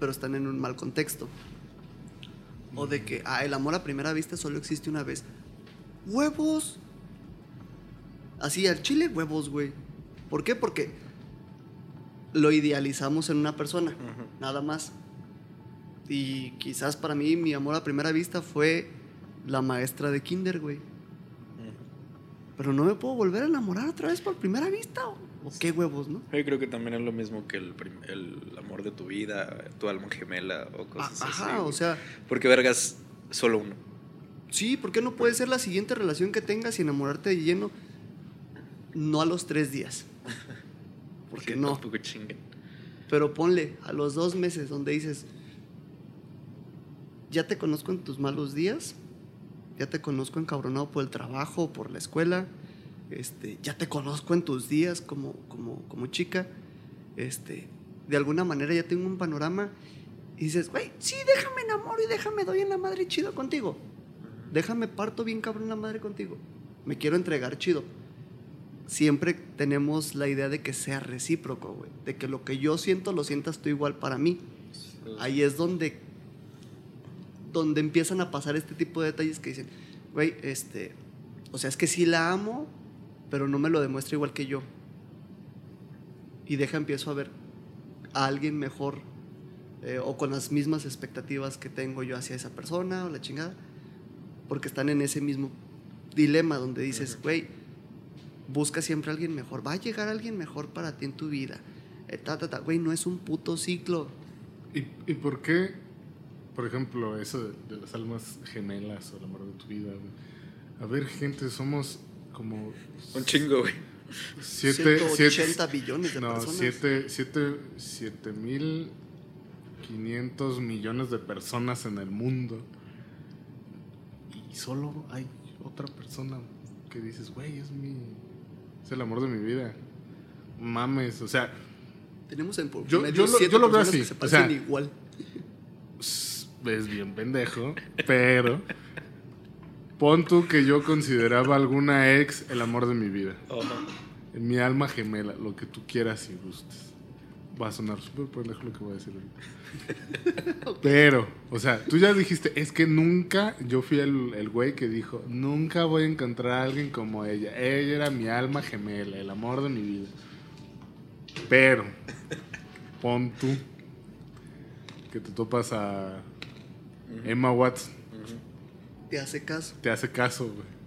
pero están en un mal contexto. O de que, ah, el amor a primera vista solo existe una vez. ¡Huevos! Así, al chile, huevos, güey. ¿Por qué? Porque lo idealizamos en una persona, nada más. Y quizás para mí mi amor a primera vista fue la maestra de kinder, güey. Pero no me puedo volver a enamorar otra vez por primera vista. ¿O, o qué huevos, no? Yo creo que también es lo mismo que el, el amor de tu vida, tu alma gemela o cosas así. Ajá, o sea, Porque vergas, solo uno. sí, ¿por qué no puede ser la siguiente relación que tengas y enamorarte de lleno? No a los tres días. Porque Sí, no. Tampoco chinguen. Pero ponle a los dos meses donde dices, ya te conozco en tus malos días, ya te conozco encabronado por el trabajo, por la escuela, este, ya te conozco en tus días como, como, chica, este, de alguna manera ya tengo un panorama y dices, güey, sí, déjame enamoro y déjame doy en la madre chido contigo. Déjame parto bien cabrón la madre contigo. Me quiero entregar chido. Siempre tenemos la idea de que sea recíproco, güey. De que lo que yo siento lo sientas tú igual para mí. Ahí es donde, donde empiezan a pasar este tipo de detalles que dicen, güey, este, o sea, es que sí la amo, pero no me lo demuestra igual que yo. Y deja, empiezo a ver a alguien mejor eh, o con las mismas expectativas que tengo yo hacia esa persona o la chingada, porque están en ese mismo dilema donde dices, güey, busca siempre a alguien mejor, va a llegar alguien mejor para ti en tu vida. Eh, ta, ta, ta. Güey, no es un puto ciclo. ¿Y, y por qué, por ejemplo, eso de, de las almas gemelas o el amor de tu vida? güey? A ver, gente, somos como Un chingo, güey. siete, 180 billones de no, personas. siete, siete, siete mil quinientos millones de personas en el mundo. Y solo hay otra persona que dices, güey, es mi. Es el amor de mi vida. Mames, o sea, Tenemos en Yo- yo lo- yo lo veo así, que se o sea, igual. es bien pendejo, pero pon tú que yo consideraba alguna ex el amor de mi vida. Mi alma gemela, lo que tú quieras y gustes. Va a sonar súper pendejo lo que voy a decir ahorita. Pero, o sea, tú ya dijiste, es que nunca, yo fui el, el güey que dijo, nunca voy a encontrar a alguien como ella. Ella era mi alma gemela, el amor de mi vida. Pero, pon tú que te topas a Emma Watson Te hace caso. te hace caso, güey.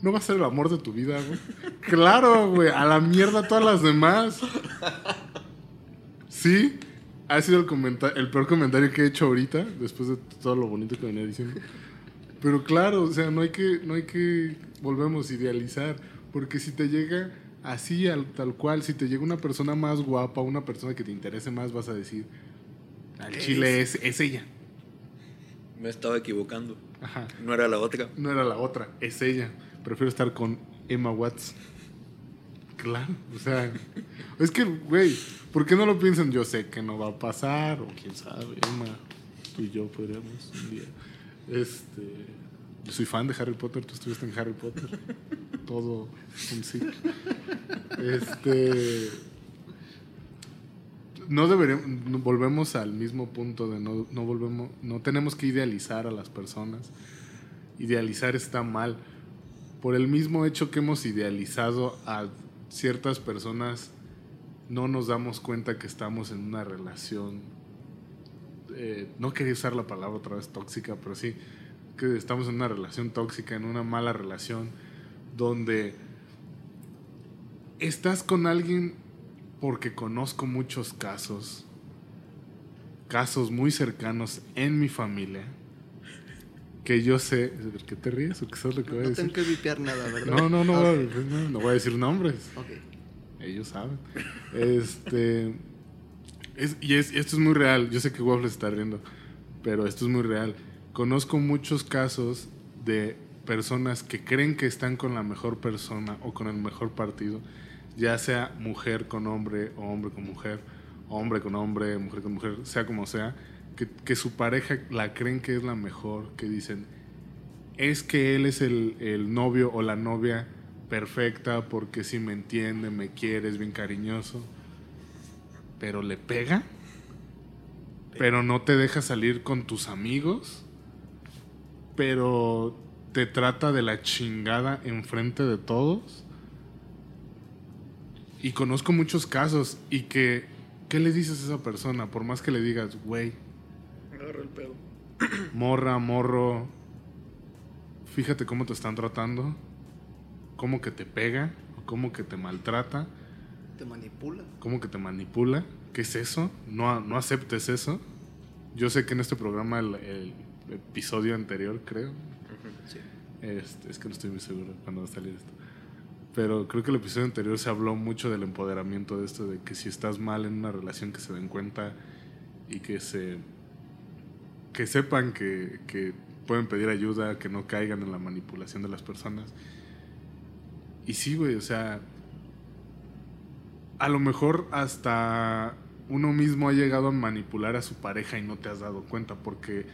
No va a ser el amor de tu vida, güey. Claro, güey. A la mierda todas las demás. Sí. Ha sido el, peor comentario que he hecho ahorita, después de todo lo bonito que venía diciendo. Pero claro, o sea, no hay que, no hay que, volvemos, idealizar. Porque si te llega así, al, tal cual, si te llega una persona más guapa, una persona que te interese más, vas a decir, al chile es, es ella. Me estaba equivocando. Ajá. No era la otra. No era la otra, es ella. Prefiero estar con Emma Watts. Claro, o sea, es que, güey, ¿por qué no lo piensan? Yo sé que no va a pasar, o quién sabe, Emma, tú y yo podríamos un día. Este, yo soy fan de Harry Potter, tú estuviste en Harry Potter. Todo un ciclo. Este. No deberíamos, no- volvemos al mismo punto de no, no volvemos, no tenemos que idealizar a las personas idealizar está mal. Por el mismo hecho que hemos idealizado a ciertas personas, no nos damos cuenta que estamos en una relación. eh, no quería usar la palabra otra vez tóxica, pero sí, que estamos en una relación tóxica, en una mala relación, donde estás con alguien porque conozco muchos casos, casos muy cercanos en mi familia que yo sé. ¿Por qué te ríes? ¿O qué sabes lo que voy a No decir? tengo que vipear nada, ¿verdad? No, no, no, voy a- ok. no, no voy a decir nombres. Ok. Ellos saben. Este. es- y es- esto es muy real. Yo sé que Waffle está riendo. Pero esto es muy real. Conozco muchos casos de personas que creen que están con la mejor persona o con el mejor partido. Ya sea mujer con hombre o hombre con mujer. Hombre con hombre, mujer con mujer, sea como sea. Que, que su pareja la creen que es la mejor. Que dicen, es que él es el, el novio o la novia perfecta porque si me entiende, me quiere, es bien cariñoso. Pero le pega. Pero no te deja salir con tus amigos. Pero te trata de la chingada enfrente de todos. Y conozco muchos casos y que, ¿qué le dices a esa persona? Por más que le digas, güey, Agarra el pedo. morra, morro, fíjate cómo te están tratando, cómo que te pega, o cómo que te maltrata, Te manipula. cómo que te manipula. ¿Qué es eso? No, no aceptes eso. Yo sé que en este programa, el, el episodio anterior, creo, Sí. este, es que no estoy muy seguro cuando va a salir esto. Pero creo que el episodio anterior se habló mucho del empoderamiento de esto, de que si estás mal en una relación que se den cuenta y que se que sepan que, que pueden pedir ayuda, que no caigan en la manipulación de las personas. Y sí, güey, o sea, a lo mejor hasta uno mismo ha llegado a manipular a su pareja y no te has dado cuenta, porque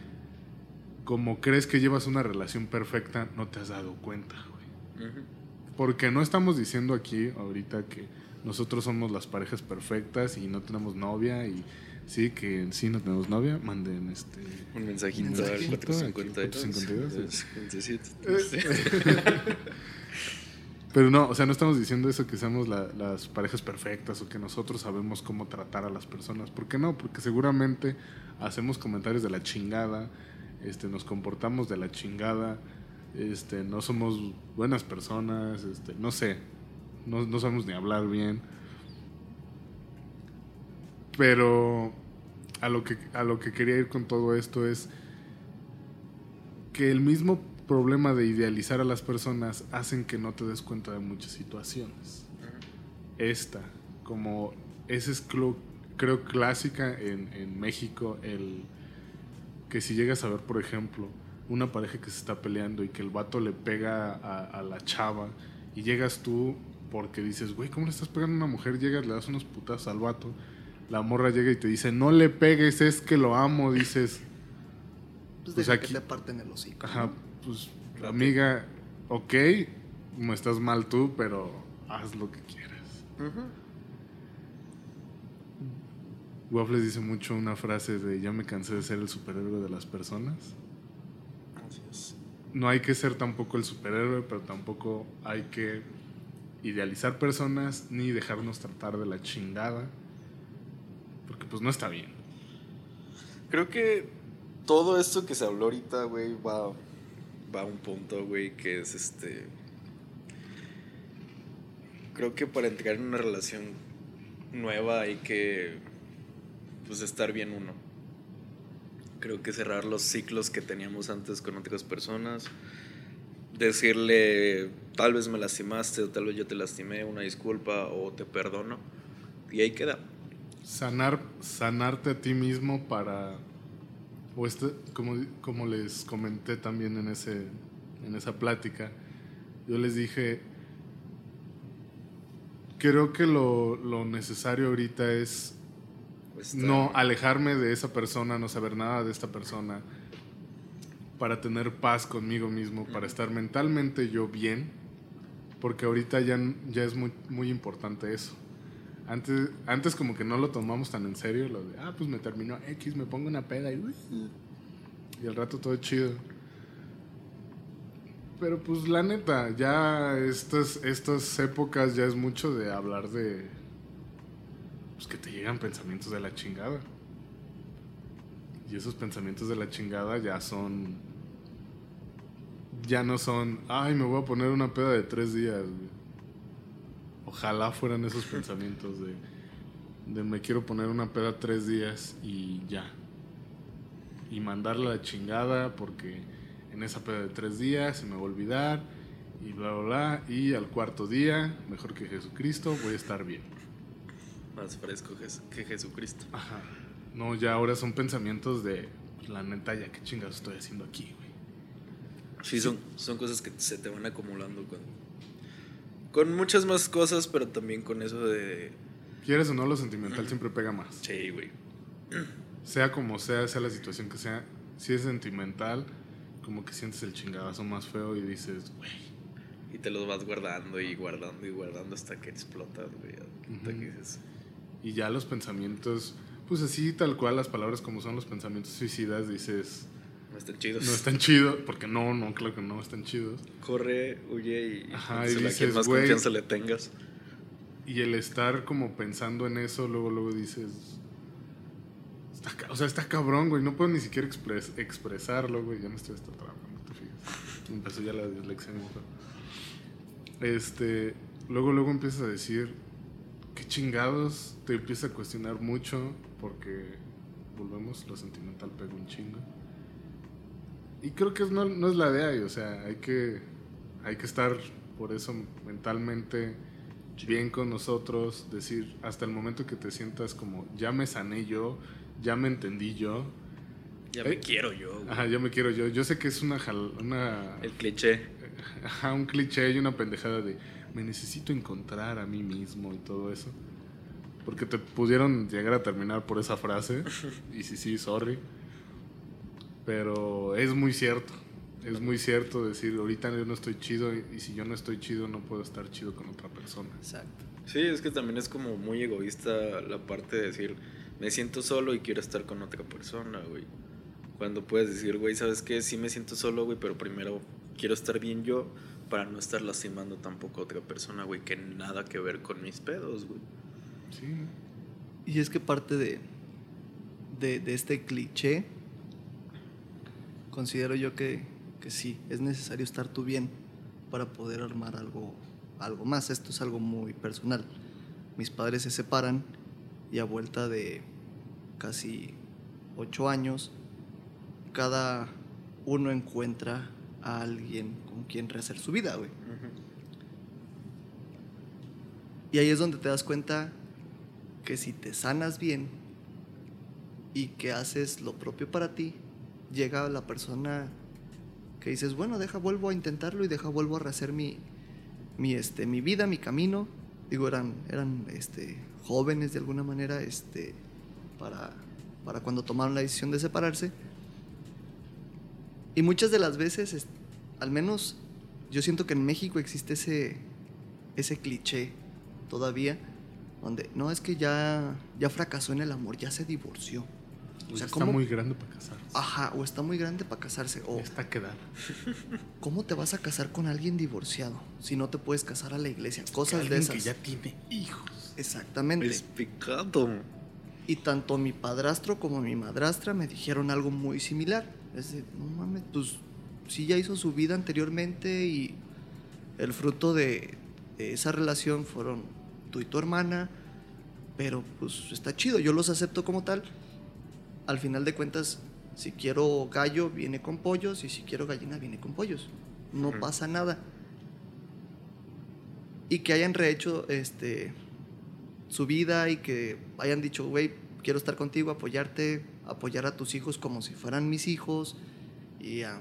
como crees que llevas una relación perfecta, no te has dado cuenta, güey. Ujú. Porque no estamos diciendo aquí ahorita que nosotros somos las parejas perfectas y no tenemos novia y sí que sí no tenemos novia, manden este Un mensajito, Mensajito al 452. aquí, 452, 57. Pero no, o sea, no estamos diciendo eso que seamos la- las parejas perfectas o que nosotros sabemos cómo tratar a las personas. ¿Por qué no? Porque seguramente hacemos comentarios de la chingada, este, nos comportamos de la chingada, este, no somos buenas personas, este, no sé, no, no sabemos ni hablar bien. Pero a lo, que, a lo que quería ir con todo esto es que el mismo problema de idealizar a las personas hacen que no te des cuenta de muchas situaciones. Esta, como esa es clo- creo clásica en, en México, el que si llegas a ver, por ejemplo, una pareja que se está peleando y que el vato le pega a, a la chava y llegas tú porque dices, güey, ¿cómo le estás pegando a una mujer? Llegas, le das unos putazos al vato, la morra llega y te dice, no le pegues, es que lo amo, dices, Pues, Pues aquí- que te parten el hocico. Ajá, pues amiga, ok, no estás mal tú, pero haz lo que quieras. Waffles dice mucho una frase de ya me cansé de ser el superhéroe de las personas. No hay que ser tampoco el superhéroe, pero tampoco hay que idealizar personas ni dejarnos tratar de la chingada. Porque pues no está bien. Creo que todo esto que se habló ahorita, güey, va, va a un punto, güey, que es este... Creo que para entrar en una relación nueva hay que, pues, estar bien uno. Creo que cerrar los ciclos que teníamos antes con otras personas. Decirle, tal vez me lastimaste o tal vez yo te lastimé, una disculpa o te perdono. Y ahí queda. Sanar, sanarte a ti mismo para o este, como, como les comenté también en, ese, en esa plática, yo les dije, creo que lo, lo necesario ahorita es no alejarme de esa persona, no saber nada de esta persona, para tener paz conmigo mismo, para estar mentalmente yo bien, porque ahorita ya, ya es muy, muy importante eso. Antes, antes como que no lo tomamos tan en serio, lo de, ah, pues me terminó X, me pongo una peda y, y al rato todo chido. Pero pues la neta, ya estas, estas épocas ya es mucho de hablar de, pues que te llegan pensamientos de la chingada. Y esos pensamientos de la chingada ya son, ya no son, ay, me voy a poner una peda de tres días. Ojalá fueran esos pensamientos de, de me quiero poner una peda tres días y ya. Y mandarla a la chingada porque en esa peda de tres días se me va a olvidar y bla, bla, bla. Y al cuarto día, mejor que Jesucristo, voy a estar bien. Más fresco que Jesucristo. Ajá. No, ya ahora son pensamientos de, pues, la neta, ya qué chingados estoy haciendo aquí, güey. Sí, son, son cosas que se te van acumulando con, con muchas más cosas, pero también con eso de... Quieres o no, lo sentimental siempre pega más. Sí, güey. Sea como sea, sea la situación que sea, si es sentimental, como que sientes el chingadazo más feo y dices, güey. Y te los vas guardando y guardando y guardando hasta que explotas, güey. Y ya los pensamientos, pues así tal cual, las palabras como son los pensamientos suicidas, dices, no están chidos. No están chidos, porque no, no, claro que no están chidos. Corre, huye y, Ajá, y dices, más confianza le tengas. Y el estar como pensando en eso, luego, luego dices. o sea, está cabrón, güey. No puedo ni siquiera expresarlo, güey. Ya me estoy hasta trabajando, te fijas. Empezó ya la dislexia Este. Luego, luego empiezas a decir. ¿Qué chingados? Te empieza a cuestionar mucho porque volvemos, lo sentimental pega un chingo. Y creo que no, no es la idea, o sea, hay que, hay que estar por eso mentalmente bien con nosotros, decir, hasta el momento que te sientas como, ya me sané yo, ya me entendí yo. Ya me eh, quiero yo. Ajá, ya me quiero yo. Yo sé que es una... una el cliché. Ajá, un cliché y una pendejada de, me necesito encontrar a mí mismo y todo eso. Porque te pudieron llegar a terminar por esa frase. y sí, sí, sorry. Pero es muy cierto. Es muy cierto decir, ahorita yo no estoy chido y, si yo no estoy chido no puedo estar chido con otra persona. Exacto. Sí, es que también es como muy egoísta la parte de decir, me siento solo y quiero estar con otra persona, güey. Cuando puedes decir, güey, ¿sabes qué? Sí me siento solo, güey, pero primero quiero estar bien yo para no estar lastimando tampoco a otra persona, güey, que nada que ver con mis pedos, güey. Sí. Y es que parte de, de, de este cliché considero yo que, que, sí, es necesario estar tú bien para poder armar algo, algo más. Esto es algo muy personal. Mis padres se separan y a vuelta de casi ocho años, cada uno encuentra a alguien con quien rehacer su vida, güey. Y ahí es donde te das cuenta que si te sanas bien y que haces lo propio para ti, llega la persona que dices, bueno, deja, vuelvo a intentarlo y deja, vuelvo a rehacer mi, mi, este, mi vida, mi camino. Digo, eran, eran este, jóvenes de alguna manera este, para, para cuando tomaron la decisión de separarse. Y muchas de las veces, al menos yo siento que en México existe ese, ese cliché todavía, donde no es que ya, ya fracasó en el amor, ya se divorció. O sea, está muy grande para casarse. Ajá, o está muy grande para casarse. O está quedada. ¿Cómo te vas a casar con alguien divorciado si no te puedes casar a la iglesia? Cosas de esas. que ya tiene hijos. Exactamente. Es pecado. Y tanto mi padrastro como mi madrastra me dijeron algo muy similar. Es de, no mames, pues sí ya hizo su vida anteriormente y el fruto de, de esa relación fueron tú y tu hermana, pero pues está chido, yo los acepto como tal. Al final de cuentas, si quiero gallo, viene con pollos, y si quiero gallina, viene con pollos. No pasa nada. Y que hayan rehecho este, su vida y que hayan dicho, güey, quiero estar contigo, apoyarte, apoyar a tus hijos como si fueran mis hijos y a,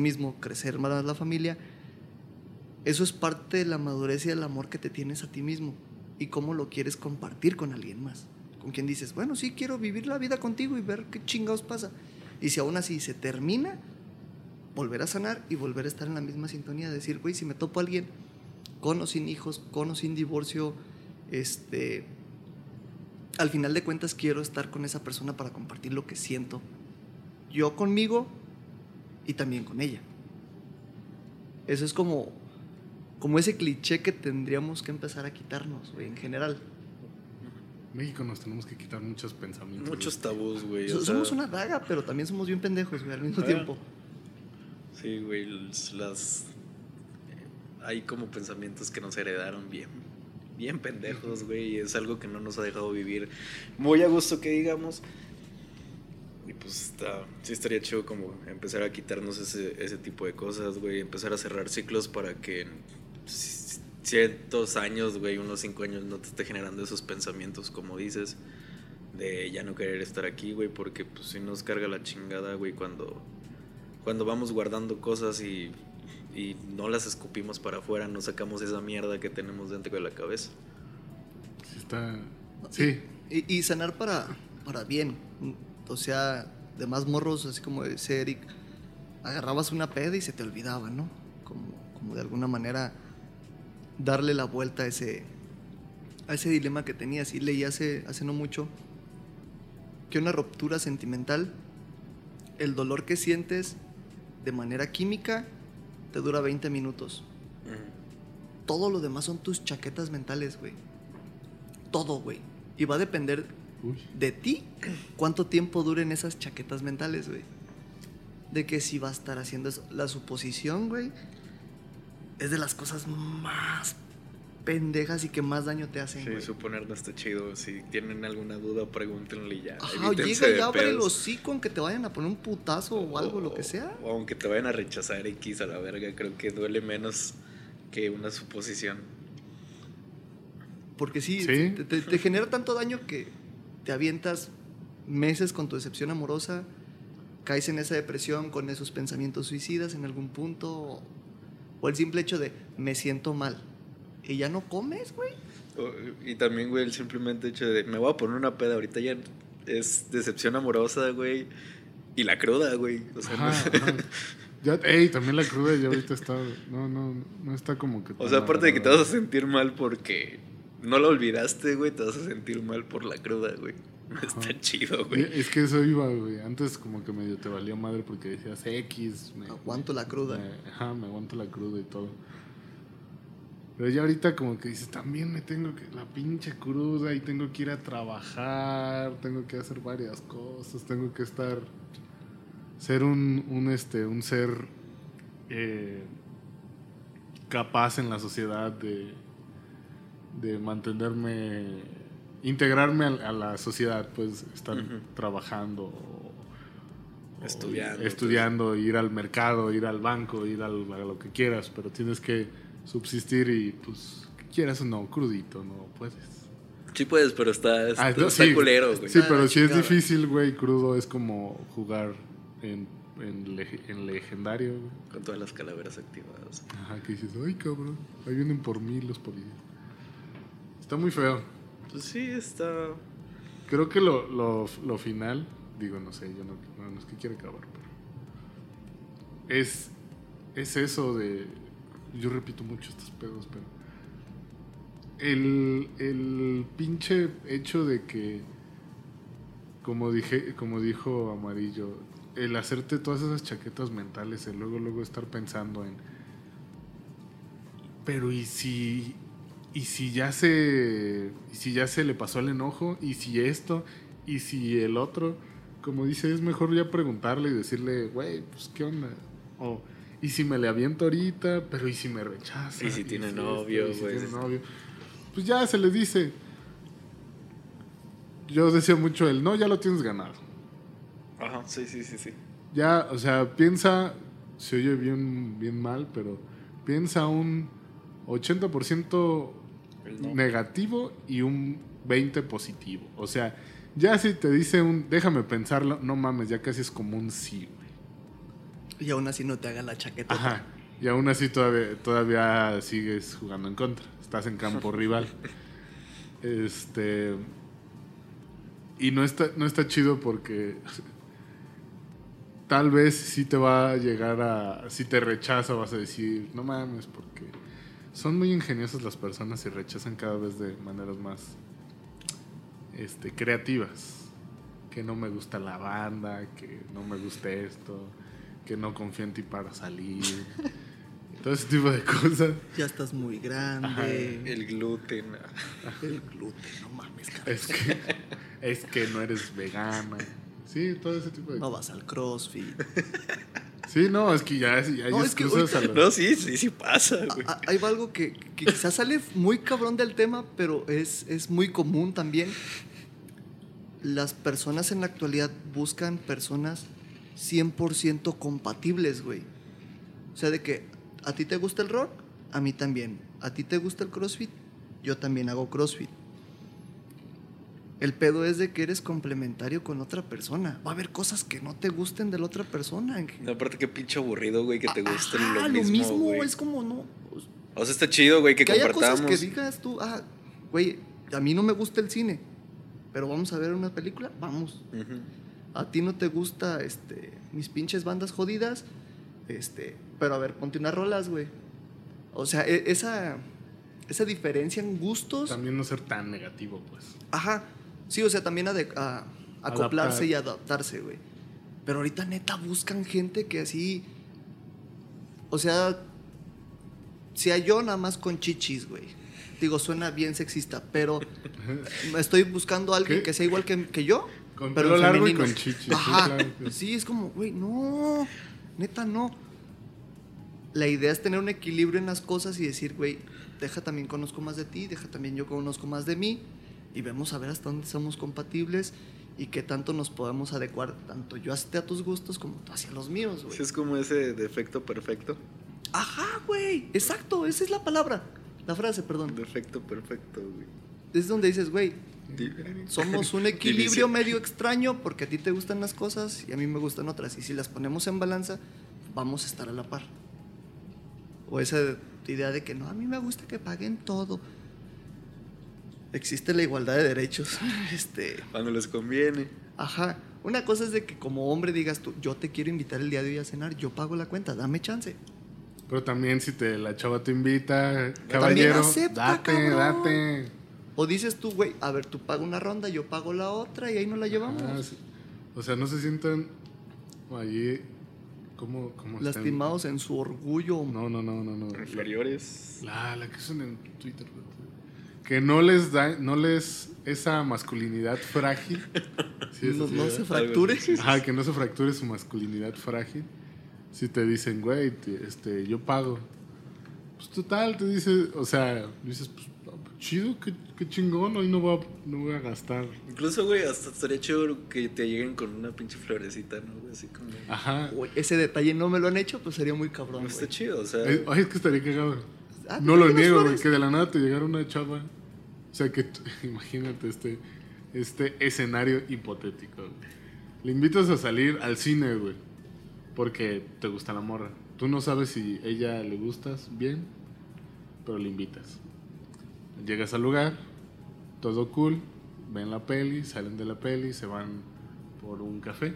mismo crecer más la familia. Eso es parte de la madurez y del amor que te tienes a ti mismo y cómo lo quieres compartir con alguien más. Con quien dices, bueno, sí, quiero vivir la vida contigo y ver qué chingados pasa. Y si aún así se termina, volver a sanar y volver a estar en la misma sintonía. Decir, güey, si me topo a alguien con o sin hijos, con o sin divorcio, este. Al final de cuentas, quiero estar con esa persona para compartir lo que siento. Yo conmigo y también con ella. Eso es como, como ese cliché que tendríamos que empezar a quitarnos, güey, en general. México nos tenemos que quitar muchos pensamientos. Muchos tabús, güey. So- o sea, somos una daga, pero también somos bien pendejos, güey, al mismo Ah. tiempo. Sí, güey, las... las- Hay como pensamientos que nos heredaron bien, bien pendejos, güey, y es algo que no nos ha dejado vivir muy a gusto que digamos. Y pues está, sí estaría chido como empezar a quitarnos ese, ese tipo de cosas, güey, empezar a cerrar ciclos para que en ciertos años, güey, unos cinco años no te esté generando esos pensamientos, como dices, de ya no querer estar aquí, güey, porque pues sí nos carga la chingada, güey, cuando cuando vamos guardando cosas y, y no las escupimos para afuera, no sacamos esa mierda que tenemos dentro de la cabeza. Sí, está... Sí, Y, y sanar para, para bien. O sea, de más morros, así como dice Eric, agarrabas una peda y se te olvidaba, ¿no? Como, como de alguna manera darle la vuelta a ese, a ese dilema que tenías. Y leí hace, hace no mucho que una ruptura sentimental, el dolor que sientes de manera química, te dura 20 minutos. Todo lo demás son tus chaquetas mentales, güey. Todo, güey. Y va a depender de ti cuánto tiempo duren esas chaquetas mentales, güey. De que si va a estar haciendo eso. La suposición, güey, es de las cosas más pendejas y que más daño te hacen, Sí, güey. suponer no está chido. Si tienen alguna duda, pregúntenle y ya. Ajá, llega y abre el pedos. hocico aunque te vayan a poner un putazo o algo, lo que sea. O aunque te vayan a rechazar X a la verga, creo que duele menos que una suposición. Porque sí, Sí. Te, te- te genera tanto daño que te avientas meses con tu decepción amorosa, caes en esa depresión con esos pensamientos suicidas en algún punto, o, o el simple hecho de me siento mal. Y ya no comes, güey. Y también, güey, el simplemente hecho de me voy a poner una peda ahorita ya es decepción amorosa, güey. Y la cruda, güey. O sea, no- Ajá, ajá. Ya, ey, también la cruda ya ahorita está. No, no, no está como que. O sea, aparte de que te vas a sentir mal porque no lo olvidaste, güey, te vas a sentir mal por la cruda, güey. No está chido, güey. Es que eso iba, güey. Antes como que medio te valía madre porque decías X. Me, Aguanto la cruda. me- ajá, me aguanto la cruda y todo. Pero ya ahorita como que dices, también me tengo que... La pinche cruda y tengo que ir a trabajar, tengo que hacer varias cosas, tengo que estar... Ser un, un, este, un ser eh, capaz en la sociedad de, de mantenerme, integrarme a, a la sociedad, pues estar Ujú. trabajando, o- o Estudiando, estudiando, ir al mercado, ir al banco, ir al- a lo que quieras, pero tienes que subsistir y pues quieras o no, crudito, no puedes. Sí puedes, pero está, está, Ah, no, está sí. culero, güey. Sí, Está pero si es difícil, güey, crudo es como jugar en, en, lege- en legendario, güey. Con todas las calaveras activadas. Ajá, que dices, ay cabrón, ahí vienen por mí los policías. Está muy feo. Pues sí, está... Creo que lo, lo, lo final, digo, no sé, yo no, no, no es que quiera acabar, pero es, es eso de, yo repito mucho estos pedos, pero el, el pinche hecho de que, como dije, como dijo Amarillo, el hacerte todas esas chaquetas mentales, el luego, luego estar pensando en, pero y si, y si ya se, y si ya se le pasó el enojo, y si esto, Y si el otro, como dice, es mejor ya preguntarle y decirle, güey, pues qué onda. O, y si me le aviento ahorita, pero y si me rechaza. Y si tiene novio, y si güey. tiene novio. Pues ya se le dice. Yo decía mucho el, no, ya lo tienes ganado. Ajá, sí, sí, sí, sí. Ya, o sea, piensa, se oye bien, bien mal, pero piensa un 80% El no. negativo y un 20 positivo. O sea, ya si te dice un déjame pensarlo, no mames, ya casi es como un sí, güey. Y aún así no te haga la chaqueta. Ajá. Y aún así todavía, todavía sigues jugando en contra. Estás en campo rival. Este. Y no está, no está chido porque tal vez sí te va a llegar a. Si te rechaza, vas a decir, no mames, porque son muy ingeniosas las personas y rechazan cada vez de maneras más este, creativas. Que no me gusta la banda, que no me gusta esto, que no confío en ti para salir. Todo ese tipo de cosas. Ya estás muy grande. Ajá, El gluten. El gluten, no mames, cabrón. Es que, es que no eres vegana. Sí, todo ese tipo de No vas al CrossFit. Sí, no, es que ya, ya hay No, es que a No, sí, sí, sí pasa, güey. Hay algo que, que quizás sale muy cabrón del tema, pero es, es muy común también. Las personas en la actualidad buscan personas 100% compatibles, güey. O sea, de que a ti te gusta el rock, a mí también. A ti te gusta el CrossFit, yo también hago CrossFit. El pedo es de que eres complementario con otra persona. Va a haber cosas que no te gusten de la otra persona. No, aparte qué pinche aburrido, güey, que te gusten Ajá, lo mismo, güey. es como no. O sea, está chido, güey, que, que haya cosas compartamos. que digas tú, ah, güey, a mí no me gusta el cine, pero vamos a ver una película, vamos. A ti no te gusta este mis pinches bandas jodidas, este, pero a ver, ponte unas rolas, güey. O sea, e- esa esa diferencia en gustos, También no ser tan negativo, pues. ajá. Sí, o sea, también a- acoplarse Adaptar. y adaptarse, güey. Pero ahorita neta buscan gente que así o sea, sea yo nada más con chichis, güey. Digo, suena bien sexista, pero estoy buscando a alguien ¿Qué? que sea igual que, que yo. Con pero pelo largo y con chichis, Ajá. Sí, es como, güey, no. Neta, no. La idea es tener un equilibrio en las cosas y decir, güey, deja también conozco más de ti, deja también yo conozco más de mí y vemos a ver hasta dónde somos compatibles y qué tanto nos podemos adecuar, tanto yo hacia tus gustos como tú hacia los míos, güey. Es como ese defecto perfecto. Ajá, güey. Exacto, esa es la palabra. La frase, perdón. Defecto perfecto, güey. Es donde dices, güey, somos un equilibrio medio extraño porque a ti te gustan las cosas y a mí me gustan otras. Y si las ponemos en balanza, vamos a estar a la par. O esa idea de que no, a mí me gusta que paguen todo. Existe la igualdad de derechos. Este, Cuando les conviene. ajá. Una cosa es de que como hombre digas tú, yo te quiero invitar el día de hoy a cenar, yo pago la cuenta, dame chance. Pero también si te la chava te invita, caballero, acepta, date, cabrón. date. O dices tú, güey, a ver, tú paga una ronda, yo pago la otra y ahí nos la llevamos. Ah, sí. O sea, no se sientan allí como, como están- Lastimados en su orgullo. No, no, no, no, no. Inferiores. La, la que usan en Twitter. güey. Que no les da, no les esa masculinidad frágil. Sí, no, no se fracture. Ajá, que no se fracture su masculinidad frágil. Si te dicen, güey, te- este, yo pago. Pues total, te dice, o sea, dices, pues chido, qué, qué chingón, hoy no voy, a, no voy a gastar. Incluso, güey, hasta estaría chido que te lleguen con una pinche florecita, ¿no? Así como. Ajá. Güey, ese detalle no me lo han hecho, pues sería muy cabrón. Está güey. chido, o sea. Es, ay, es que estaría cagado. Ah, no ¿te lo niego, güey, que de la nada te llegara una chava. O sea, que imagínate este, este escenario hipotético. Le invitas a salir al cine, güey, porque te gusta la morra. Tú no sabes si ella le gustas bien, pero le invitas. Llegas al lugar, todo cool, ven la peli, salen de la peli, se van por un café.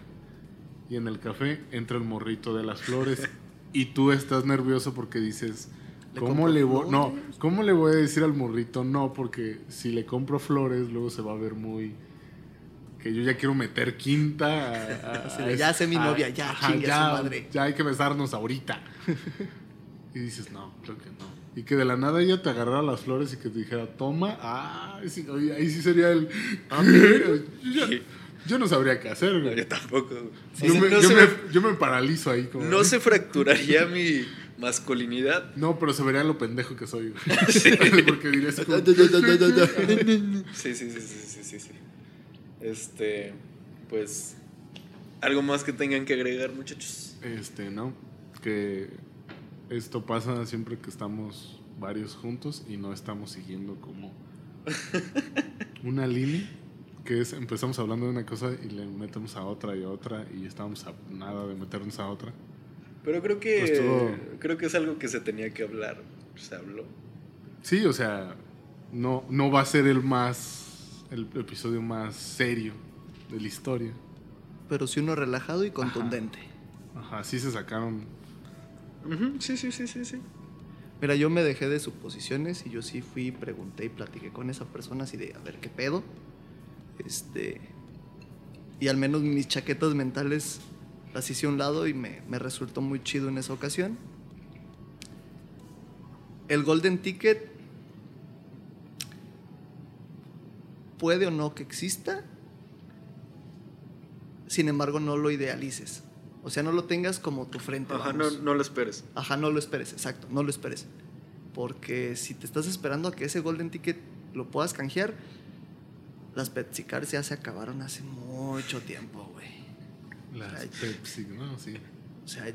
Y en el café entra el morrito de las flores y tú estás nervioso porque dices, ¿Le ¿cómo le voy no, cómo le voy a decir al morrito no? Porque si le compro flores luego se va a ver muy que yo ya quiero meter quinta a- a- ya sé mi a- novia, ya, chingue a su madre. ya hay que besarnos ahorita. y dices, no, creo que no. Y que de la nada ella te agarrara las flores y que te dijera, toma, ah, sí, ahí sí sería el... Ah, Yo ya- Yo no sabría qué hacer, güey. yo tampoco. Yo, no, me, yo, se me, me- yo me paralizo ahí. Como, no se fracturaría mi masculinidad. No, pero se vería lo pendejo que soy, güey. Porque diría así como, Sí, sí, sí, sí, sí, sí, sí. Este, pues, algo más que tengan que agregar, muchachos. Este, ¿no? Que esto pasa siempre que estamos varios juntos y no estamos siguiendo como una línea. Que es, empezamos hablando de una cosa y le metemos a otra y a otra y estamos a nada de meternos a otra. Pero creo que Pues todo- creo que es algo que se tenía que hablar. Se habló. Sí, o sea, no, no va a ser el más, el episodio más serio de la historia. Pero sí uno relajado y contundente. Ajá, sí se sacaron. Ujú, Sí, sí, sí, sí, sí. Mira, yo me dejé de suposiciones y yo sí fui, pregunté y platiqué con esa persona así de, a ver, ¿qué pedo? Este... Y al menos mis chaquetas mentales las hice a un lado y me, me resultó muy chido en esa ocasión. El Golden Ticket puede o no que exista, sin embargo no lo idealices. O sea, no lo tengas como tu frente. Ajá, no, no lo esperes. Ajá, no lo esperes, exacto, no lo esperes. Porque si te estás esperando a que ese Golden Ticket lo puedas canjear, las Pepsi Cards ya se acabaron hace mucho tiempo, güey. Las Ay. Pepsi, ¿no? Sí. O sea,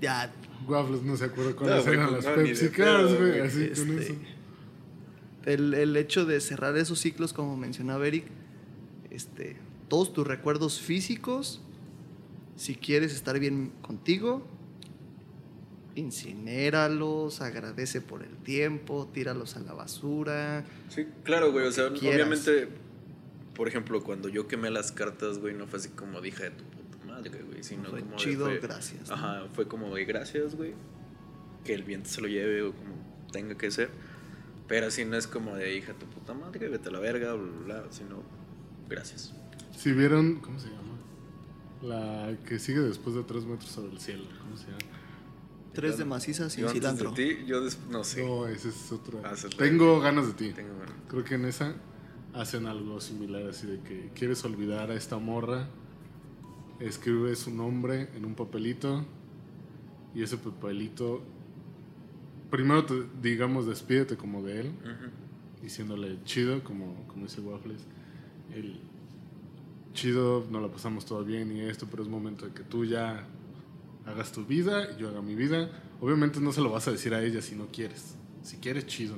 ya. Waffles no se acuerda No, cuáles güey, eran las no, Pepsi pedo, güey. Así con este, eso. El, el hecho de cerrar esos ciclos, como mencionaba Eric, este, todos tus recuerdos físicos, si quieres estar bien contigo, incinéralos, agradece por el tiempo, tíralos a la basura. Sí, claro, güey. O sea, obviamente, por ejemplo, cuando yo quemé las cartas, güey, no fue así como dije de tu madre, güey. Sino Fue como de chido, fue- gracias. ¿no? Ajá, fue como de gracias, güey. Que el viento se lo lleve o como tenga que ser. Pero así no es como de hija tu puta madre, vete a la verga, bla, bla, bla. Sino, gracias. Si vieron, ¿cómo se llama? La que sigue después de tres metros sobre el cielo. ¿Cómo se llama? Tres de maciza sin Yo antes de cilantro. ti, yo des- no sé. No, esa es otra. Ah, esa es la- Tengo ganas de ti. Tengo ganas. Creo que en esa hacen algo similar, así de que quieres olvidar a esta morra, escribe su nombre en un papelito y ese papelito, primero te, digamos, despídete como de él, diciéndole chido, como, como dice Waffles, el chido, nos la pasamos todo bien y esto, pero es momento de que tú ya hagas tu vida y yo haga mi vida. Obviamente no se lo vas a decir a ella si no quieres. Si quieres, chido.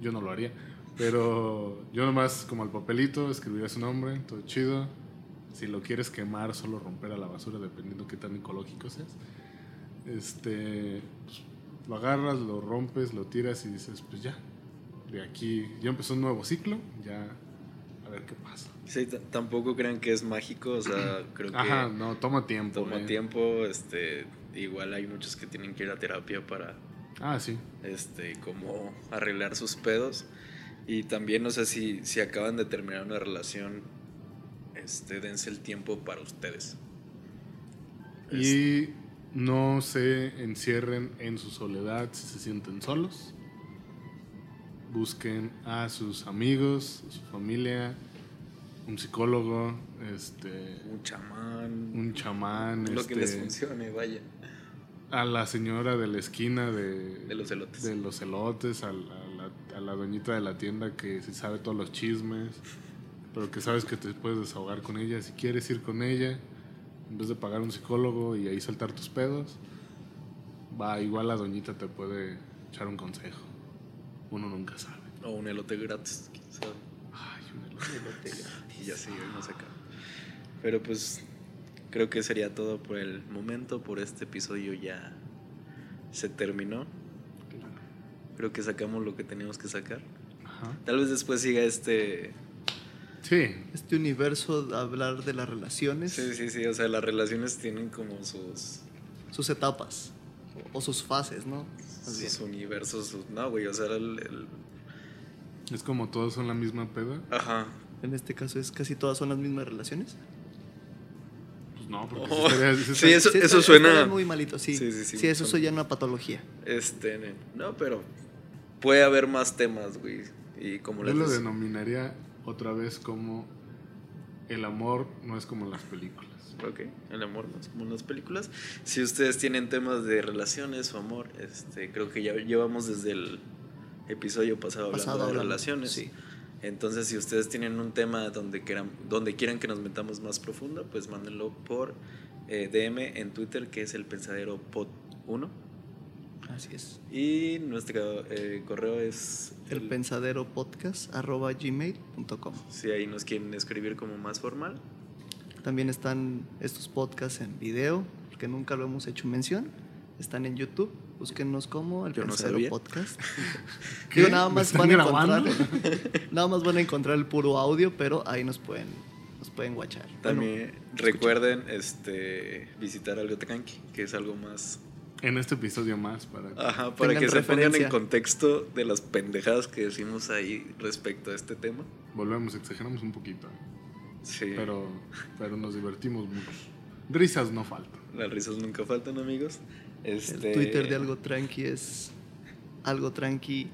Yo no lo haría. Pero yo nomás como al papelito escribiría su nombre, todo chido. Si lo quieres quemar, solo romper a la basura, dependiendo qué tan ecológico seas. Este, pues, lo agarras, lo rompes, lo tiras y dices, pues ya, de aquí ya empezó un nuevo ciclo, ya a ver qué pasa. Sí, tampoco crean que es mágico, o sea, creo que Ajá, no, toma tiempo. toma eh. tiempo, este, igual hay muchos que tienen que ir a terapia para, Ah, sí. este, como arreglar sus pedos. Y también, no sé si, si acaban de terminar una relación, este, dense el tiempo para ustedes. Y no se encierren en su soledad si se sienten solos. Busquen a sus amigos, a su familia, un psicólogo, este, Un chamán, un chamán, lo que les este, funcione, vaya, a la señora de la esquina de, de los elotes. de los elotes, a la, a la- a la doñita de la tienda que se sabe todos los chismes, pero que sabes que te puedes desahogar con ella. Si quieres ir con ella, en vez de pagar un psicólogo y ahí saltar tus pedos, va, igual la doñita te puede echar un consejo. Uno nunca sabe. O un elote gratis, quién sabe. Ay, un elote. Y ya seguimos acá. Pero pues creo que sería todo por el momento. Por este episodio ya se terminó. Creo que sacamos lo que teníamos que sacar. Ajá. Tal vez después siga este... Sí, Este universo de hablar de las relaciones, Sí, sí, sí. O sea, las relaciones tienen como sus, sus etapas o, o sus fases, ¿no? Bien. sus universos. sus- no, güey. O sea, el, el- es como todos son la misma peda. Ajá. En este caso es casi todas son las mismas relaciones. Pues no, porque Oh, sí estaría- eso, Sí, eso suena... muy malito, sí. Sí, Sí, sí, sí, eso son- soy ya una patología. Este, no, pero puede haber más temas, güey. Y como Yo les lo denominaría otra vez como el amor no es como las películas. Ok, el amor no es como en las películas. Si ustedes tienen temas de relaciones o amor, este, creo que ya llevamos desde el episodio pasado, Pasado hablando de hablando, relaciones. sí. Entonces, si ustedes tienen un tema donde quieran, donde quieran que nos metamos más profundo, pues mándenlo por eh, DM en Twitter, que es el pensadero pod 1. Así es. Y nuestro eh, correo es El pensadero podcast arroba gmail.com. Si ahí nos quieren escribir como más formal. También están estos podcasts en video, porque nunca lo hemos hecho mención. Están en YouTube. Búsquennos como el Yo pensadero podcast. Digo, nada ¿Me más van a encontrar. nada más van a encontrar el puro audio, pero ahí nos pueden, nos pueden guachar. También recuerden este visitar algo tranqui, que es algo más En este episodio más para que- Ajá, para que se pongan en contexto de las pendejadas que decimos ahí respecto a este tema. volvemos, exageramos un poquito. Sí. Pero, pero nos divertimos mucho. Risas no faltan. Las risas nunca faltan, amigos. Este, El Twitter de algo tranqui es algo tranqui.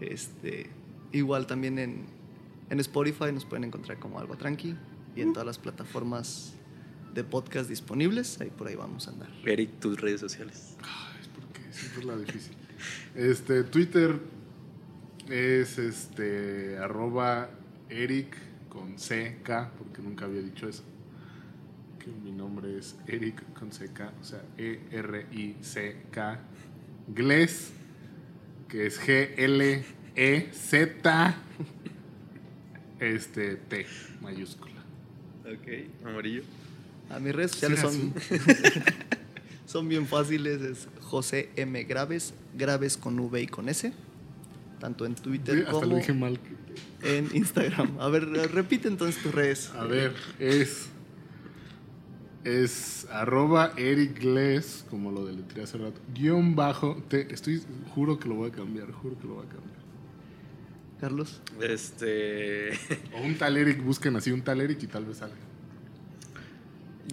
Este, igual también en, en Spotify nos pueden encontrar como algo tranqui y en todas las plataformas de podcast disponibles. Ahí por ahí vamos a andar. Eric, tus redes sociales. Ay, es porque siempre es la difícil. Este, Twitter es este arroba Eric con CK, porque nunca había dicho eso. Que mi nombre es Eric con CK, o sea, E E-R-I-C-K. Gles, que es G-L-E-Z. Este, T mayúscula. Ok, amarillo. A mis redes sociales son, son bien fáciles. Es José M. Graves, Graves con V y con S. Tanto en Twitter Sí, hasta lo como dije mal. en Instagram. A ver, repite entonces tus redes. A ver, es. Es arroba Eric Gles, como lo deletreé hace rato. Guión bajo. Te, estoy, juro que lo voy a cambiar, juro que lo voy a cambiar. Carlos. Este. O un tal Eric, busquen así un tal Eric y tal vez salga.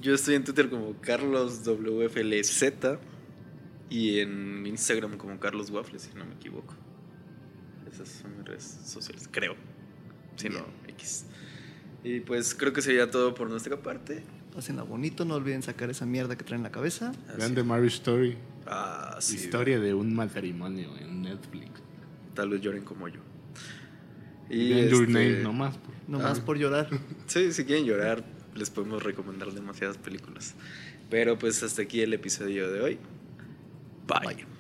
Yo estoy en Twitter como CarlosWFLZ y en Instagram como Carlos Waffles, si no me equivoco. Esas son mis redes sociales, creo. Si no, X. Y pues creo que sería todo por nuestra parte. Pásenla bonito, no olviden sacar esa mierda que traen en la cabeza. Así- Vean The Marriage Story. Ah, sí. Historia de un matrimonio en Netflix. Tal vez lloren como yo. Y Vean Your este, Name, nomás. por- Nomás Ah. por llorar. Sí, si quieren llorar, les podemos recomendar demasiadas películas. Pero pues hasta aquí el episodio de hoy. Bye.